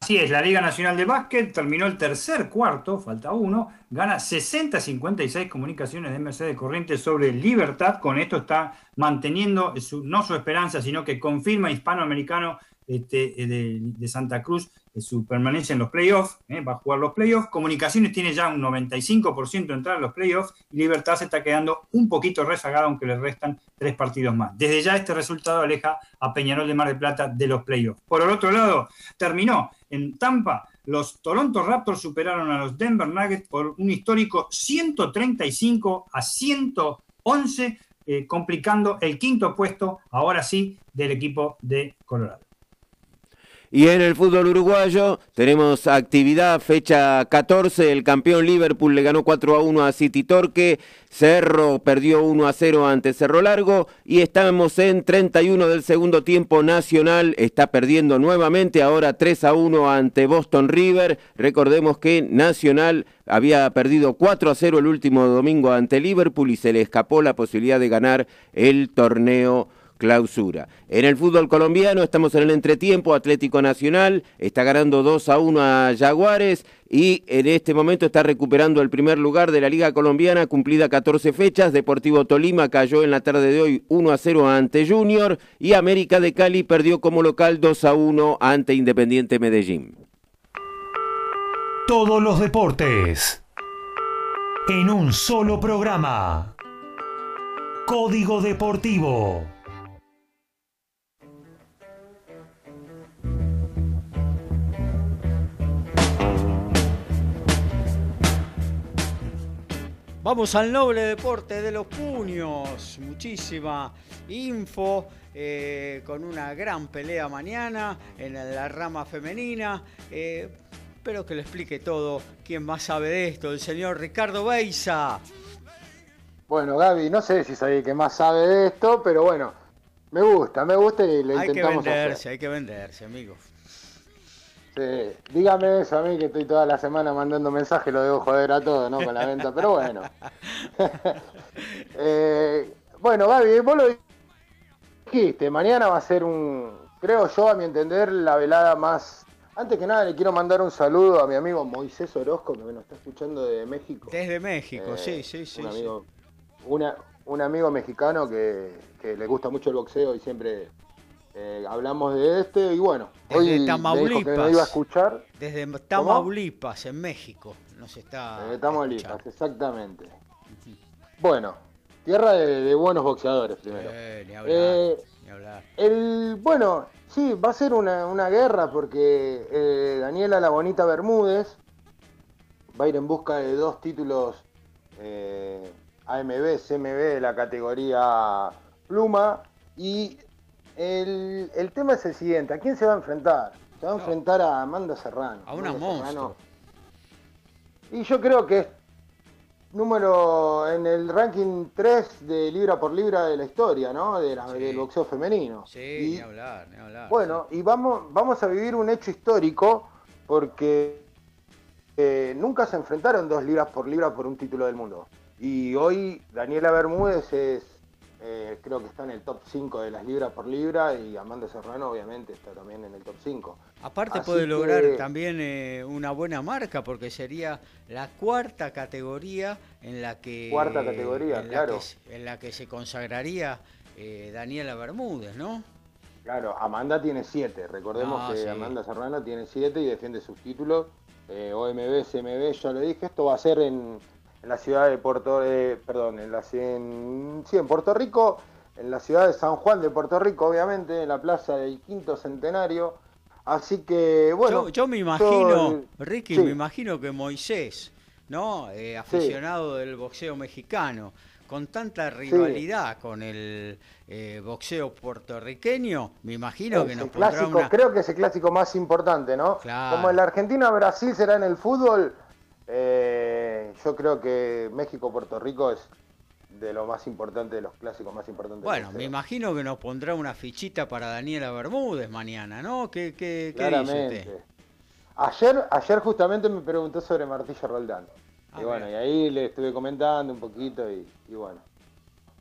Así es, la Liga Nacional de Básquet terminó el tercer cuarto, falta uno, gana 60-56 comunicaciones de Mercedes Corrientes sobre Libertad. Con esto está manteniendo no su esperanza, sino que confirma hispanoamericano este, de Santa Cruz su permanencia en los playoffs, ¿eh? va a jugar los playoffs. Comunicaciones tiene ya un 95% de entrar a los playoffs y Libertad se está quedando un poquito rezagada, aunque le restan tres partidos más. Desde ya este resultado aleja a Peñarol de Mar del Plata de los playoffs. Por el otro lado, terminó en Tampa. Los Toronto Raptors superaron a los Denver Nuggets por un histórico 135 a 111, eh, complicando el quinto puesto, ahora sí, del equipo de Colorado. Y en el fútbol uruguayo tenemos actividad, fecha 14, el campeón Liverpool le ganó 4 a 1 a City Torque, Cerro perdió 1 a 0 ante Cerro Largo y estamos en 31 del segundo tiempo Nacional, está perdiendo nuevamente ahora 3 a 1 ante Boston River, recordemos que Nacional había perdido 4 a 0 el último domingo ante Liverpool y se le escapó la posibilidad de ganar el torneo clausura. En el fútbol colombiano estamos en el entretiempo, Atlético Nacional está ganando 2 a 1 a Jaguares y en este momento está recuperando el primer lugar de la Liga Colombiana, cumplida 14 fechas. Deportivo Tolima cayó en la tarde de hoy 1 a 0 ante Junior y América de Cali perdió como local 2 a 1 ante Independiente Medellín. Todos los deportes en un solo programa. Código Deportivo. Vamos al noble deporte de los puños. Muchísima info eh, con una gran pelea mañana en la rama femenina. Eh, espero que le explique todo quien más sabe de esto, el señor Ricardo Beiza. Bueno, Gaby, no sé si sabe que más sabe de esto, pero bueno, me gusta, me gusta y lo hay intentamos que venderse, hay que venderse, amigo. Sí, dígame eso a mí que estoy toda la semana mandando mensajes, lo debo joder a todo, ¿no? Con la venta, pero bueno. <laughs> eh, bueno, Gaby, vos lo dijiste, mañana va a ser un, creo yo, a mi entender, la velada más... Antes que nada le quiero mandar un saludo a mi amigo Moisés Orozco, que nos está escuchando de México. Desde México, sí, eh, sí, sí. Un amigo, Una, un amigo mexicano que, que le gusta mucho el boxeo y siempre eh, hablamos de este y bueno, desde hoy Tamaulipas, me iba a escuchar. Desde Tamaulipas, en México, nos está. Desde Tamaulipas, exactamente. Bueno, tierra de, buenos boxeadores primero. Eh, ni hablar, eh, ni hablar. El, bueno, sí, va a ser una, guerra porque Daniela La Bonita Bermúdez va a ir en busca de dos títulos AMB, CMB de la categoría pluma y el, tema es el siguiente, ¿a quién se va a enfrentar? Se va a enfrentar a Amanda Serrano. A una monstruo. Y yo creo que es número en el ranking 3 de libra por libra de la historia, ¿no? De del boxeo femenino. Sí, ni hablar, ni hablar. Bueno, y vamos, vamos a vivir un hecho histórico porque eh, nunca se enfrentaron dos libras por libra por un título del mundo. Y hoy Daniela Bermúdez es eh, creo que está en el top 5 de las libras por libra y Amanda Serrano obviamente está también en el top 5. Aparte puede lograr también eh, una buena marca porque sería la cuarta categoría en la que... Cuarta categoría, claro. en la que se consagraría eh, Daniela Bermúdez, ¿no? Claro, Amanda tiene 7, recordemos ah, que Amanda Serrano tiene 7 y defiende sus títulos. OMB, CMB, ya lo dije, esto va a ser en, en la ciudad de Puerto, eh, perdón, en la en, sí, en Puerto Rico, en la ciudad de San Juan de Puerto Rico, obviamente, en la plaza del quinto centenario. Así que, bueno. Yo, me imagino, Ricky, me imagino que Moisés, ¿no? Eh, aficionado del boxeo mexicano, con tanta rivalidad con el eh, boxeo puertorriqueño, me imagino que nos clásico, Creo que es el clásico más importante, ¿no? Como el Argentina-Brasil será en el fútbol, eh, yo creo que México-Puerto Rico es de lo más importante, de los clásicos más importantes. Bueno, me imagino que nos pondrá una fichita para Daniela Bermúdez mañana, ¿no? ¿Qué, qué, qué dice usted? Ayer, ayer justamente me preguntó sobre Martillo Roldán. y bueno, y ahí le estuve comentando un poquito y, bueno.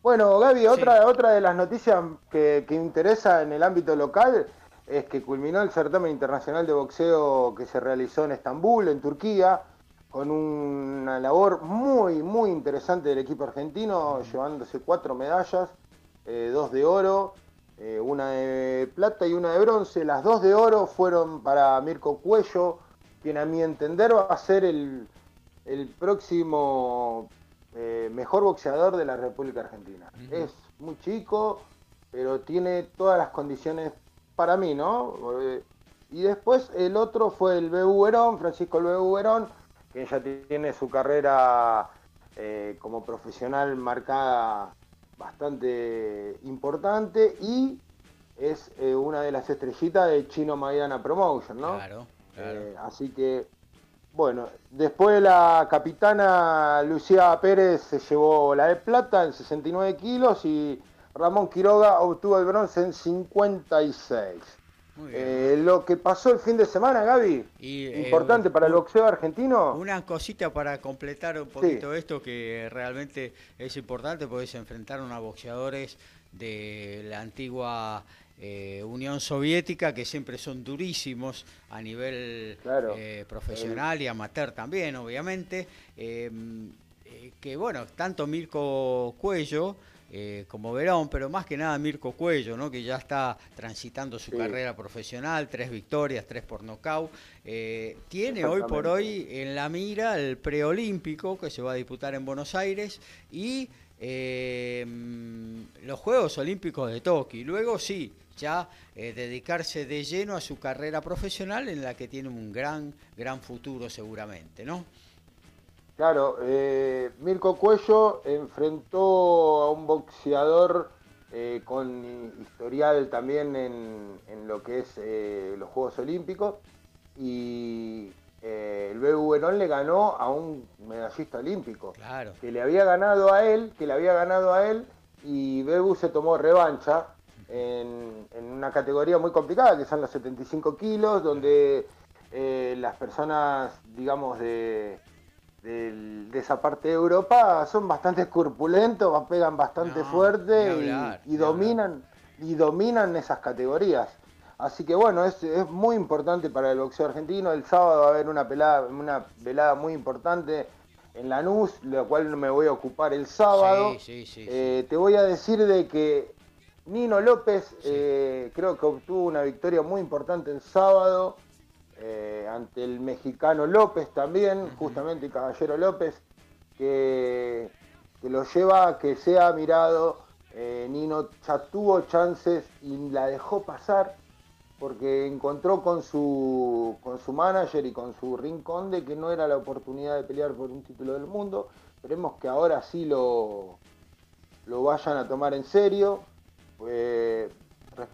Bueno, Gaby, otra, otra de las noticias que, que interesa en el ámbito local es que culminó el certamen internacional de boxeo que se realizó en Estambul, en Turquía con una labor muy, muy interesante del equipo argentino, llevándose cuatro medallas, eh, dos de oro, eh, una de plata y una de bronce. Las dos de oro fueron para Mirko Cuello, quien a mi entender va a ser el, próximo eh, mejor boxeador de la República Argentina. Es muy chico, pero tiene todas las condiciones para mí, ¿no? Y después el otro fue el BU Verón, Francisco el BU Verón, que ella tiene su carrera eh, como profesional marcada bastante importante y es eh, una de las estrellitas de Chino Maidana Promotion, ¿no? Claro, claro. Eh, así que, bueno, después la capitana Lucía Pérez se llevó la de plata en 69 kilos y Ramón Quiroga obtuvo el bronce en 56. Eh, lo que pasó el fin de semana, Gaby, eh, importante para el boxeo argentino. Una cosita para completar un poquito esto que realmente es importante, porque se enfrentaron a boxeadores de la antigua eh, Unión Soviética, que siempre son durísimos a nivel profesional y amateur también, obviamente. que bueno, tanto Mirko Cuello eh, como Verón, pero más que nada Mirko Cuello, ¿no? que ya está transitando su carrera profesional, tres victorias, tres por nocaut. Eh, tiene hoy por hoy en la mira el preolímpico que se va a disputar en Buenos Aires y eh, los Juegos Olímpicos de Tokio. Luego sí, ya dedicarse de lleno a su carrera profesional en la que tiene un gran, gran futuro seguramente, ¿no? Claro, eh, Mirko Cuello enfrentó a un boxeador eh, con historial también en, lo que es eh, los Juegos Olímpicos y el Verón le ganó a un medallista olímpico claro. que le había ganado a él, que le había ganado a él y BU se tomó revancha en, en una categoría muy complicada que son los 75 kilos donde las personas, digamos, de, de, esa parte de Europa son bastante escurpulentos, pegan bastante fuerte y, dominan, y dominan esas categorías. Así que bueno, es, es, muy importante para el boxeo argentino. El sábado va a haber una, pelada, una velada muy importante en Lanús, la cual me voy a ocupar el sábado. Eh, te voy a decir de que Nino López eh, creo que obtuvo una victoria muy importante el sábado eh, ante el mexicano López también, justamente el caballero López, que, que, lo lleva a que sea mirado. Nino ya tuvo chances y la dejó pasar porque encontró con su, con su manager y con su rincón de que no era la oportunidad de pelear por un título del mundo. Esperemos que ahora sí lo, lo vayan a tomar en serio. Eh,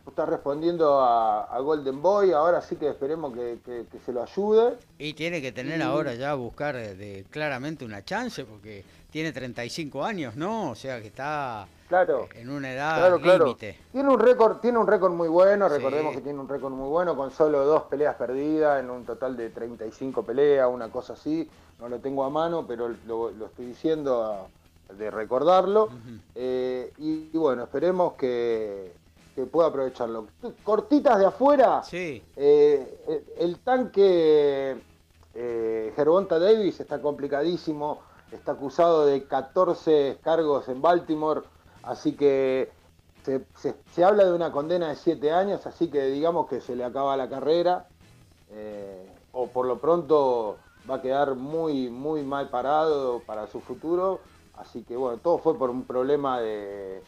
está respondiendo a, Golden Boy, ahora sí que esperemos que, se lo ayude. Y tiene que tener ahora ya buscar de, claramente una chance, porque tiene 35 años, ¿no? O sea que está claro, en una edad límite. Tiene un récord, tiene un récord muy bueno, recordemos que tiene un récord muy bueno con solo dos peleas perdidas en un total de 35 peleas, una cosa así. No lo tengo a mano, pero lo, estoy diciendo de recordarlo. Eh, y, bueno, esperemos que, pueda aprovecharlo. Cortitas de afuera. Sí. Eh, el, tanque eh, Gervonta Davis está complicadísimo. Está acusado de 14 cargos en Baltimore Así que se, habla de una condena de siete años, así que digamos que se le acaba la carrera, eh, o por lo pronto va a quedar muy, muy mal parado para su futuro. Así que bueno, todo fue por un problema de,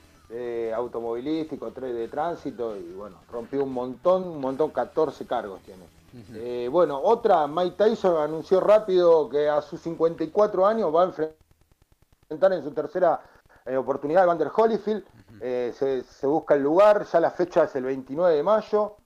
automovilístico, de tránsito, y bueno, rompió un montón, un montón, 14 cargos tiene. Eh, bueno, otra, Mike Tyson anunció rápido que a sus 54 años va a enfrentar en su tercera eh, oportunidad de Vander Holyfield, eh, se, busca el lugar, ya la fecha es el 29 de mayo,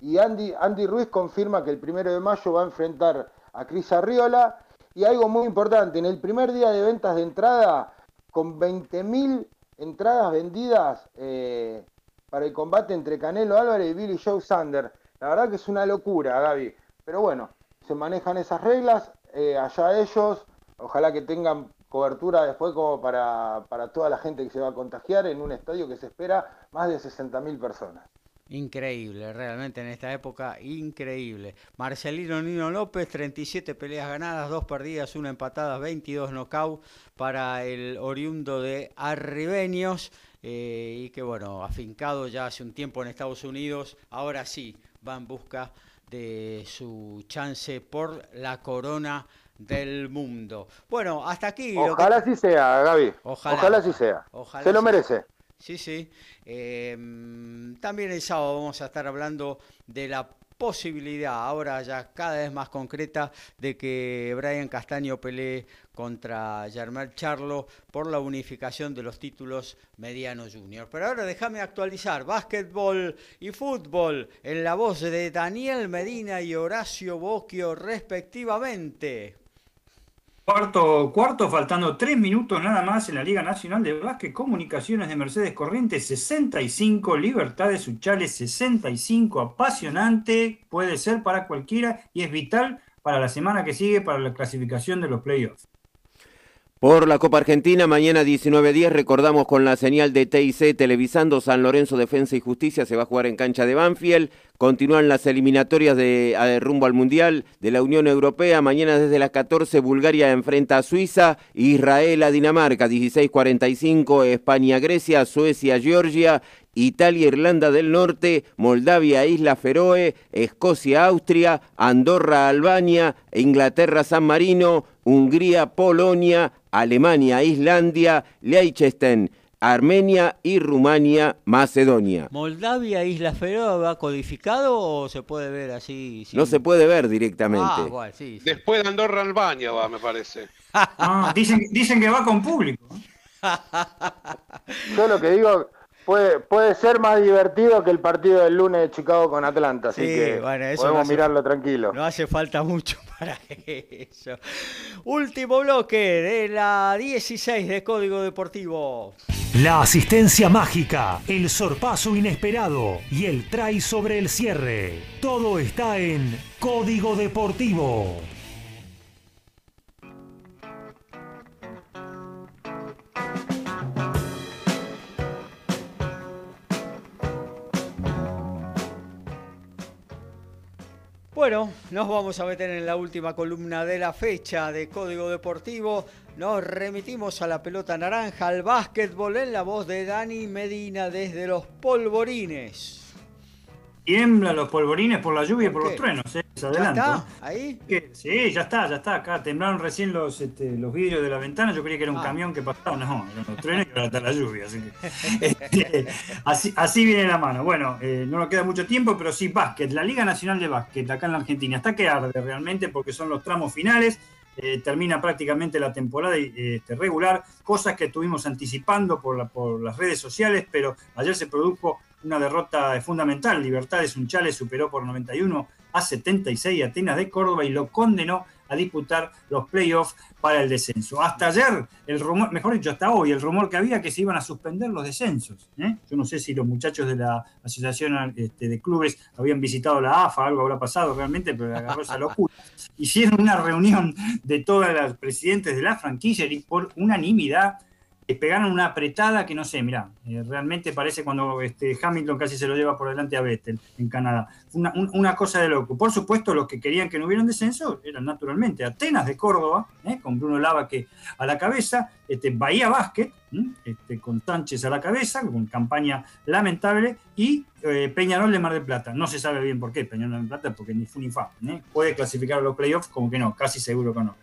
y Andy, Andy Ruiz confirma que el primero de mayo va a enfrentar a Cris Arriola, y algo muy importante, en el primer día de ventas de entrada, con 20.000 entradas vendidas eh, para el combate entre Canelo Álvarez y Billy Joe Sander. La verdad que es una locura, Gaby. Pero bueno, se manejan esas reglas, allá ellos, ojalá que tengan cobertura después como para, toda la gente que se va a contagiar en un estadio que se espera más de 60.000 personas. Increíble, realmente en esta época, increíble. Marcelino Nino López, 37 peleas ganadas, 2 perdidas, 1 empatada, 22 knockouts para el oriundo de Arribeños. Eh, y que bueno, afincado ya hace un tiempo en Estados Unidos, ahora sí va en busca de su chance por la corona del mundo. Bueno, hasta aquí. Ojalá así sea, Gaby. Ojalá, así sea. Se lo merece. Sí, sí. Em, también el sábado vamos a estar hablando de la posibilidad, ahora ya cada vez más concreta, de que Brian Castaño pelee contra Germán Charlo por la unificación de los títulos mediano junior. Pero ahora déjame actualizar, básquetbol y fútbol en la voz de Daniel Medina y Horacio Bocchio respectivamente. Cuarto, cuarto, faltando tres minutos nada más en la Liga Nacional de Básquet, Comunicaciones de Mercedes Corrientes 65, Libertades Suchales 65, apasionante, puede ser para cualquiera y es vital para la semana que sigue para la clasificación de los playoffs. Por la Copa Argentina, mañana 19.10, recordamos con la señal de TIC televisando San Lorenzo Defensa y Justicia, se va a jugar en cancha de Banfield. Continúan las eliminatorias de, rumbo al Mundial de la Unión Europea. Mañana desde las 14, Bulgaria enfrenta a Suiza, Israel a Dinamarca, 16.45, España Grecia, Suecia Georgia, Italia, Irlanda del Norte, Moldavia, Isla Feroe, Escocia, Austria, Andorra, Albania, Inglaterra, San Marino, Hungría, Polonia, Alemania, Islandia, Liechtenstein, Armenia y Rumania, Macedonia. ¿Moldavia, Isla Feroe va codificado o se puede ver así? No se puede ver directamente. Ah, Después de Andorra, Albania va, me parece. Ah, dicen, dicen que va con público. <laughs> Yo lo que digo, puede, puede ser más divertido que el partido del lunes de Chicago con Atlanta, así que podemos mirarlo tranquilo. No hace falta mucho <laughs> para eso. Último bloque de la 16 de Código Deportivo. La asistencia mágica, el sorpaso inesperado y el try sobre el cierre. Todo está en Código Deportivo. Bueno, nos vamos a meter en la última columna de la fecha de Código Deportivo. Nos remitimos a la pelota naranja, al básquetbol en la voz de Dani Medina desde los polvorines. Tiemblan los polvorines por la lluvia y por los truenos, ¿eh? ¿Ya está? ¿Ahí? Sí, ya está, ya está. Acá temblaron recién los, este, los vidrios de la ventana. Yo creía que era un ah. camión que pasaba. No, eran los truenos y ahora está la lluvia. <laughs> Este, así, así, viene la mano. Bueno, eh, no nos queda mucho tiempo, pero sí, básquet. La Liga Nacional de Básquet acá en la Argentina está que arde realmente porque son los tramos finales. Eh, termina prácticamente la temporada este, regular, cosas que estuvimos anticipando por, la, por las redes sociales, pero ayer se produjo una derrota fundamental. Libertades Unchales superó por 91 a 76 Atenas de Córdoba y lo condenó a disputar los playoffs para el descenso. Hasta ayer, el rumor, mejor dicho, hasta hoy, el rumor que había que se iban a suspender los descensos. ¿eh? Yo no sé si los muchachos de la Asociación este, de Clubes habían visitado la AFA, algo habrá pasado realmente, pero agarró esa locura. Hicieron una reunión de todas las presidentes de la franquicia y por unanimidad pegaron una apretada que no sé, mira, eh, realmente parece cuando este, Hamilton casi se lo lleva por delante a Vettel en Canadá. Una, una, cosa de loco. Por supuesto, los que querían que no hubiera un descenso eran naturalmente Atenas de Córdoba, eh, con Bruno Lava que a la cabeza, este, Bahía Básquet, este, con Sánchez a la cabeza, con campaña lamentable, y eh, Peñarol de Mar del Plata. No se sabe bien por qué Peñarol de Mar del Plata, porque ni fu ni fa. Puede clasificar a los playoffs, como que no, casi seguro que no.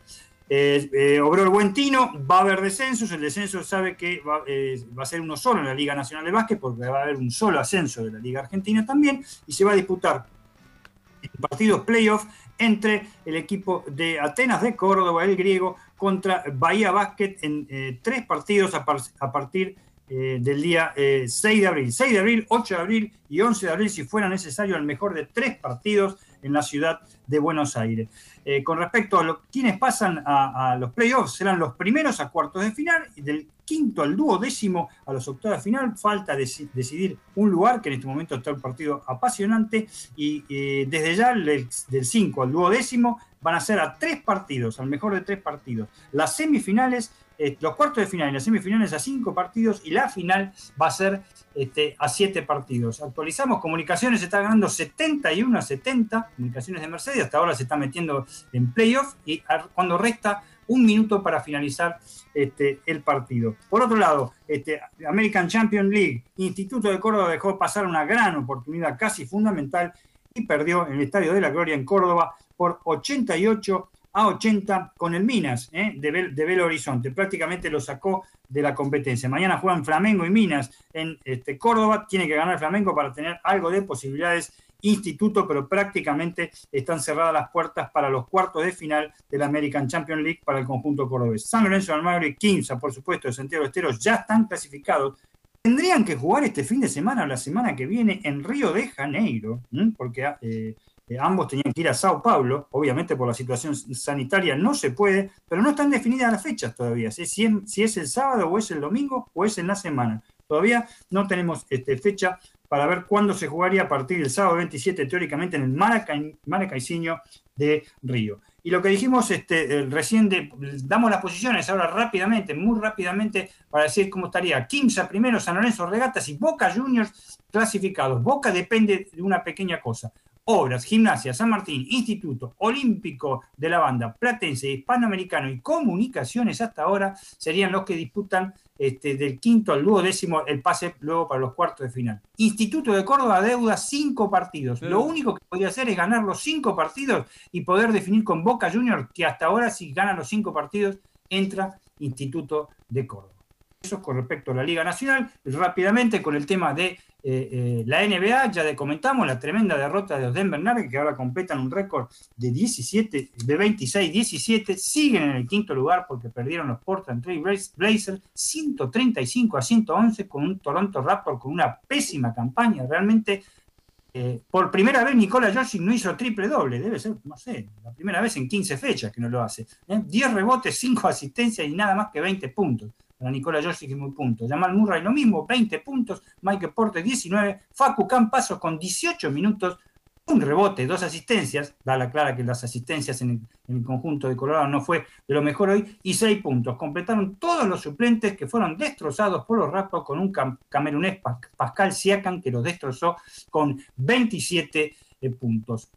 Eh, eh, obró el buen tino, va a haber descensos, el descenso sabe que eh, va, a ser uno solo en la Liga Nacional de Básquet, porque va a haber un solo ascenso de la Liga Argentina también, y se va a disputar partidos playoff entre el equipo de Atenas de Córdoba, el griego, contra Bahía Básquet en tres partidos a, partir del día 6 de abril. 6 de abril, 8 de abril y 11 de abril, si fuera necesario, el mejor de tres partidos en la ciudad de Buenos Aires. Eh, con respecto a quienes pasan a, los playoffs, serán los primeros a cuartos de final y del quinto al duodécimo a los octavos de final. Falta decidir un lugar, que en este momento está un partido apasionante, y eh, desde ya del 5 al duodécimo van a ser a tres partidos, al mejor de tres partidos. Las semifinales eh, los cuartos de final y las semifinales a cinco partidos y la final va a ser este, a siete partidos. Actualizamos, Comunicaciones está ganando 71 a 70, Comunicaciones de Mercedes, hasta ahora se está metiendo en playoff y cuando resta un minuto para finalizar este, el partido. Por otro lado, este, American Champion League, Instituto de Córdoba dejó pasar una gran oportunidad casi fundamental y perdió en el Estadio de la Gloria en Córdoba por 88 a 80 con el Minas ¿eh? de, Belo Horizonte. Prácticamente lo sacó de la competencia. Mañana juegan Flamengo y Minas en este, Córdoba. Tiene que ganar Flamengo para tener algo de posibilidades instituto, pero prácticamente están cerradas las puertas para los cuartos de final de la American Champions League para el conjunto cordobés. San Lorenzo Almagro y Quimsa, por supuesto, de Santiago Esteros ya están clasificados. Tendrían que jugar este fin de semana o la semana que viene en Río de Janeiro, porque eh, eh, ambos tenían que ir a Sao Paulo, obviamente por la situación sanitaria no se puede, pero no están definidas las fechas todavía, si, es, el sábado o es el domingo o es en la semana. Todavía no tenemos este, fecha para ver cuándo se jugaría a partir del sábado 27, teóricamente en el Maracay, de Río. Y lo que dijimos este, recién, damos las posiciones ahora rápidamente, muy rápidamente, para decir cómo estaría. Quimsa primero, San Lorenzo Regatas y Boca Juniors clasificados. Boca depende de una pequeña cosa. Obras, Gimnasia, San Martín, Instituto Olímpico de la Banda, Platense, Hispanoamericano y Comunicaciones hasta ahora serían los que disputan este, del quinto al duodécimo el pase luego para los cuartos de final. Instituto de Córdoba deuda cinco partidos. Lo único que podría hacer es ganar los cinco partidos y poder definir con Boca Juniors que hasta ahora si gana los cinco partidos entra Instituto de Córdoba. Eso con respecto a la Liga Nacional. Rápidamente con el tema de eh, eh, la NBA, ya comentamos la tremenda derrota de los Denver Nuggets, que ahora completan un récord de 17, de 26-17, siguen en el quinto lugar porque perdieron los Portland Trail Blazers 135 a 111 con un Toronto Raptor con una pésima campaña, realmente eh, por primera vez Nicola Jokic no hizo triple doble, debe ser, no sé, la primera vez en 15 fechas que no lo hace. 10 rebotes, 5 asistencias y nada más que 20 puntos. Para Nicola Jokic muy puntos. Jamal Murray lo mismo, 20 puntos. Michael Porter 19. Facu Campaso con 18 minutos un rebote, dos asistencias, da la clara que las asistencias en el, conjunto de Colorado no fue de lo mejor hoy, y seis puntos. Completaron todos los suplentes que fueron destrozados por los Raptors con un camerunés Pascal Siakam que los destrozó con 27 puntos.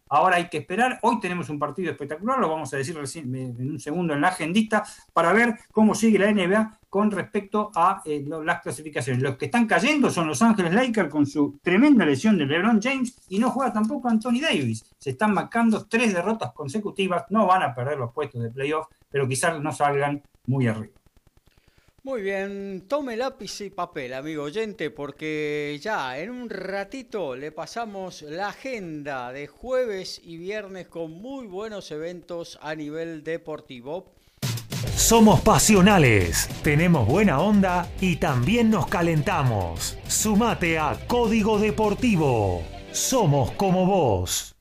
Ahora hay que esperar, hoy tenemos un partido espectacular, lo vamos a decir recién, en un segundo en la agendita, para ver cómo sigue la NBA con respecto a eh, las clasificaciones. Los que están cayendo son los Ángeles Lakers con su tremenda lesión de LeBron James y no juega tampoco Anthony Davis. Se están marcando tres derrotas consecutivas, no van a perder los puestos de playoff, pero quizás no salgan muy arriba. Muy bien, tome lápiz y papel, amigo oyente, porque ya en un ratito le pasamos la agenda de jueves y viernes con muy buenos eventos a nivel deportivo. Somos pasionales, tenemos buena onda y también nos calentamos. Sumate a Código Deportivo. Somos como vos.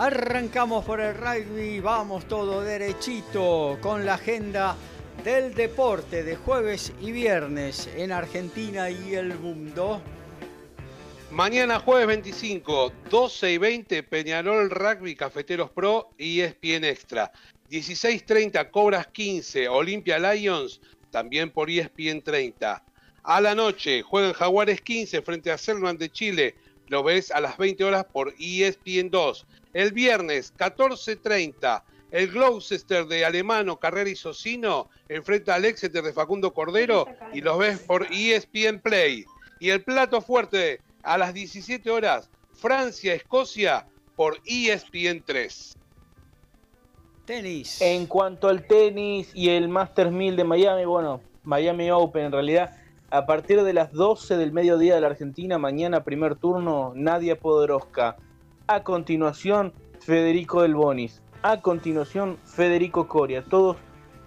Arrancamos por el rugby, vamos todo derechito con la agenda del deporte de jueves y viernes en Argentina y el mundo. Mañana jueves 25, 12 y 20, Peñarol Rugby Cafeteros Pro y ESPN Extra. 16.30, Cobras 15, Olimpia Lions, también por ESPN 30. A la noche, juegan Jaguares 15 frente a Selman de Chile. Lo ves a las 20 horas por ESPN 2. El viernes 14.30, el Gloucester de Alemano, Carrera y Socino enfrenta al Exeter de Facundo Cordero y los ves por ESPN Play. Y el plato fuerte a las 17 horas, Francia-Escocia por ESPN 3. Tenis. En cuanto al tenis y el Masters 1000 de Miami, bueno, Miami Open en realidad, a partir de las 12 del mediodía de la Argentina, mañana primer turno, Nadia Podoroska. A continuación, Federico Del Bonis. A continuación, Federico Coria. Todos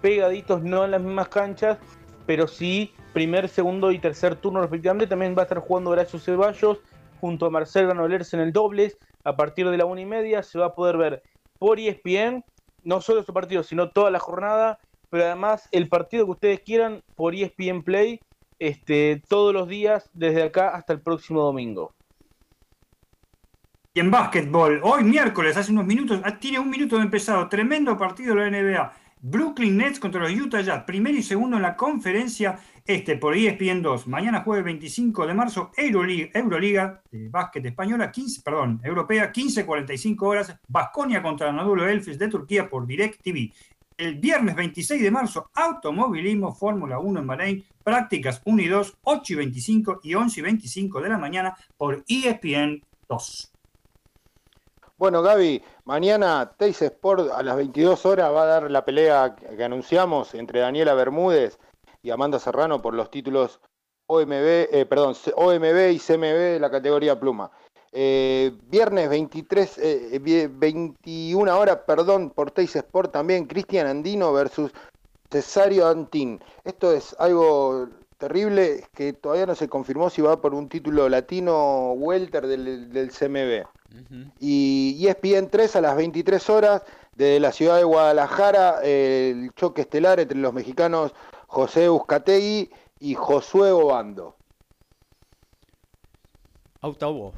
pegaditos, no en las mismas canchas, pero sí primer, segundo y tercer turno respectivamente. También va a estar jugando Horacio Ceballos junto a Marcel Granollers en el dobles. A partir de la una y media se va a poder ver por ESPN, no solo su partido, sino toda la jornada, pero además el partido que ustedes quieran por ESPN Play este, todos los días desde acá hasta el próximo domingo. Y en básquetbol, hoy miércoles, hace unos minutos, ah, tiene un minuto de empezado, tremendo partido de la NBA. Brooklyn Nets contra los Utah Jazz, primero y segundo en la conferencia este por ESPN 2. Mañana jueves 25 de marzo, Euroliga, Euroliga de básquet española, 15, perdón, europea, 15.45 horas, Basconia contra Anadolu Elfes de Turquía por Direct TV. El viernes 26 de marzo, automovilismo Fórmula 1 en Bahrein, prácticas 1 y 2, 8 y 25 y 11 y 25 de la mañana por ESPN 2. Bueno, Gaby, mañana Teis Sport a las 22 horas va a dar la pelea que anunciamos entre Daniela Bermúdez y Amanda Serrano por los títulos OMB, eh, perdón, OMB y CMB de la categoría pluma. Eh, viernes 23, 21 eh, horas, perdón, por Teis Sport también, Cristian Andino versus Cesario Antín. Esto es algo terrible que todavía no se confirmó si va por un título latino welter del, del CMB. Y ESPN 3 a las 23 horas, desde la ciudad de Guadalajara, el choque estelar entre los mexicanos José Uzcategui y Josué Obando. Autobo.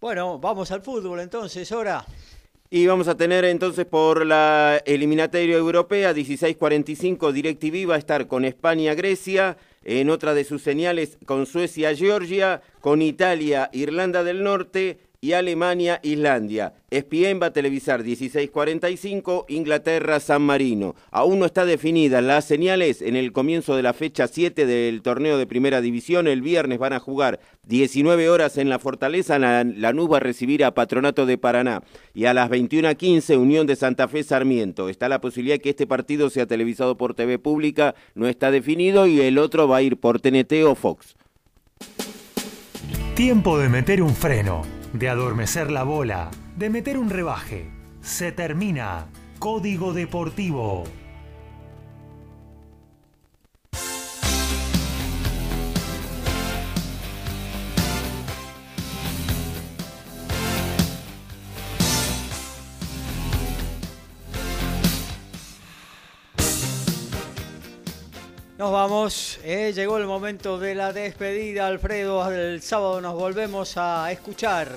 Bueno, vamos al fútbol entonces, ahora. Y vamos a tener entonces por la eliminatoria europea 16:45 DirecTV va a estar con España-Grecia, en otra de sus señales con Suecia-Georgia, con Italia, Irlanda del Norte y Alemania, Islandia. ESPN va a televisar 16:45, Inglaterra, San Marino. Aún no está definida las señales en el comienzo de la fecha 7 del torneo de Primera División. El viernes van a jugar 19 horas en la Fortaleza. La, Lanús va a recibir a Patronato de Paraná. Y a las 21:15, Unión de Santa Fe Sarmiento. Está la posibilidad que este partido sea televisado por TV Pública. No está definido y el otro va a ir por TNT o Fox. Tiempo de meter un freno de adormecer la bola, de meter un rebaje. Se termina. Código Deportivo. Nos vamos, eh, llegó el momento de la despedida, Alfredo. El sábado nos volvemos a escuchar.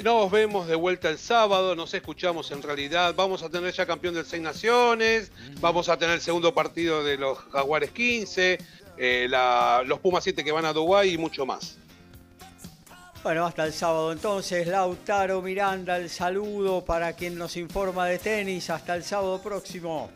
Nos vemos de vuelta el sábado, nos escuchamos en realidad. Vamos a tener ya campeón del Seis Naciones, vamos a tener el segundo partido de los Jaguares 15, eh, los Pumas 7 que van a Dubái y mucho más. Bueno, hasta el sábado entonces, Lautaro Miranda, el saludo para quien nos informa de tenis. Hasta el sábado próximo.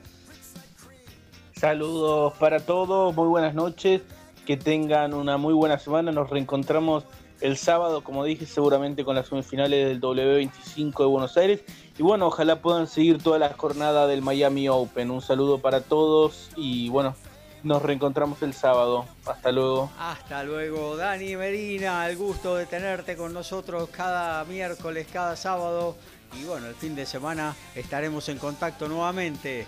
Saludos para todos, muy buenas noches, que tengan una muy buena semana. Nos reencontramos el sábado, como dije, seguramente con las semifinales del W25 de Buenos Aires. Y bueno, ojalá puedan seguir toda la jornada del Miami Open. Un saludo para todos y bueno, nos reencontramos el sábado. Hasta luego. Hasta luego, Dani Medina. El gusto de tenerte con nosotros cada miércoles, cada sábado. Y bueno, el fin de semana estaremos en contacto nuevamente.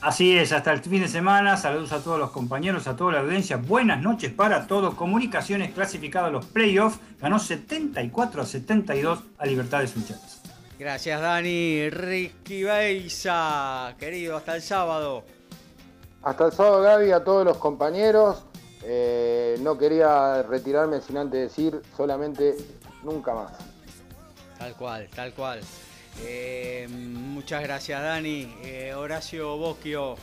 Así es, hasta el fin de semana. Saludos a todos los compañeros, a toda la audiencia. Buenas noches para todos. Comunicaciones clasificado a los playoffs. Ganó 74 a 72 a Libertad de Sunchatas. Gracias, Dani. Ricky Beisa, querido, hasta el sábado. Hasta el sábado, Gaby, a todos los compañeros. Eh, no quería retirarme sin antes decir solamente nunca más. Tal cual, tal cual. Eh, muchas gracias, Dani. Eh, Horacio Bosquio.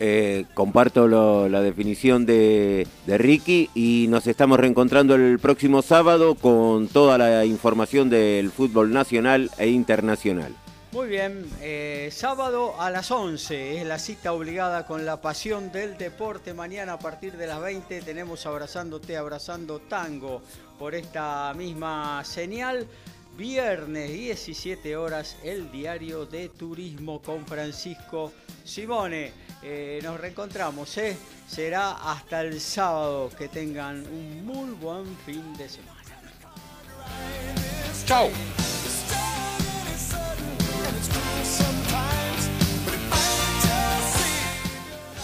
Eh, comparto la definición de, Ricky y nos estamos reencontrando el próximo sábado con toda la información del fútbol nacional e internacional. Muy bien, sábado a las 11 es la cita obligada con la pasión del deporte. Mañana a partir de las 20 tenemos Abrazándote, Abrazando Tango por esta misma señal. Viernes 17 horas, el diario de turismo con Francisco Simone. Eh, nos reencontramos, ¿eh? será hasta el sábado. Que tengan un muy buen fin de semana. Chao.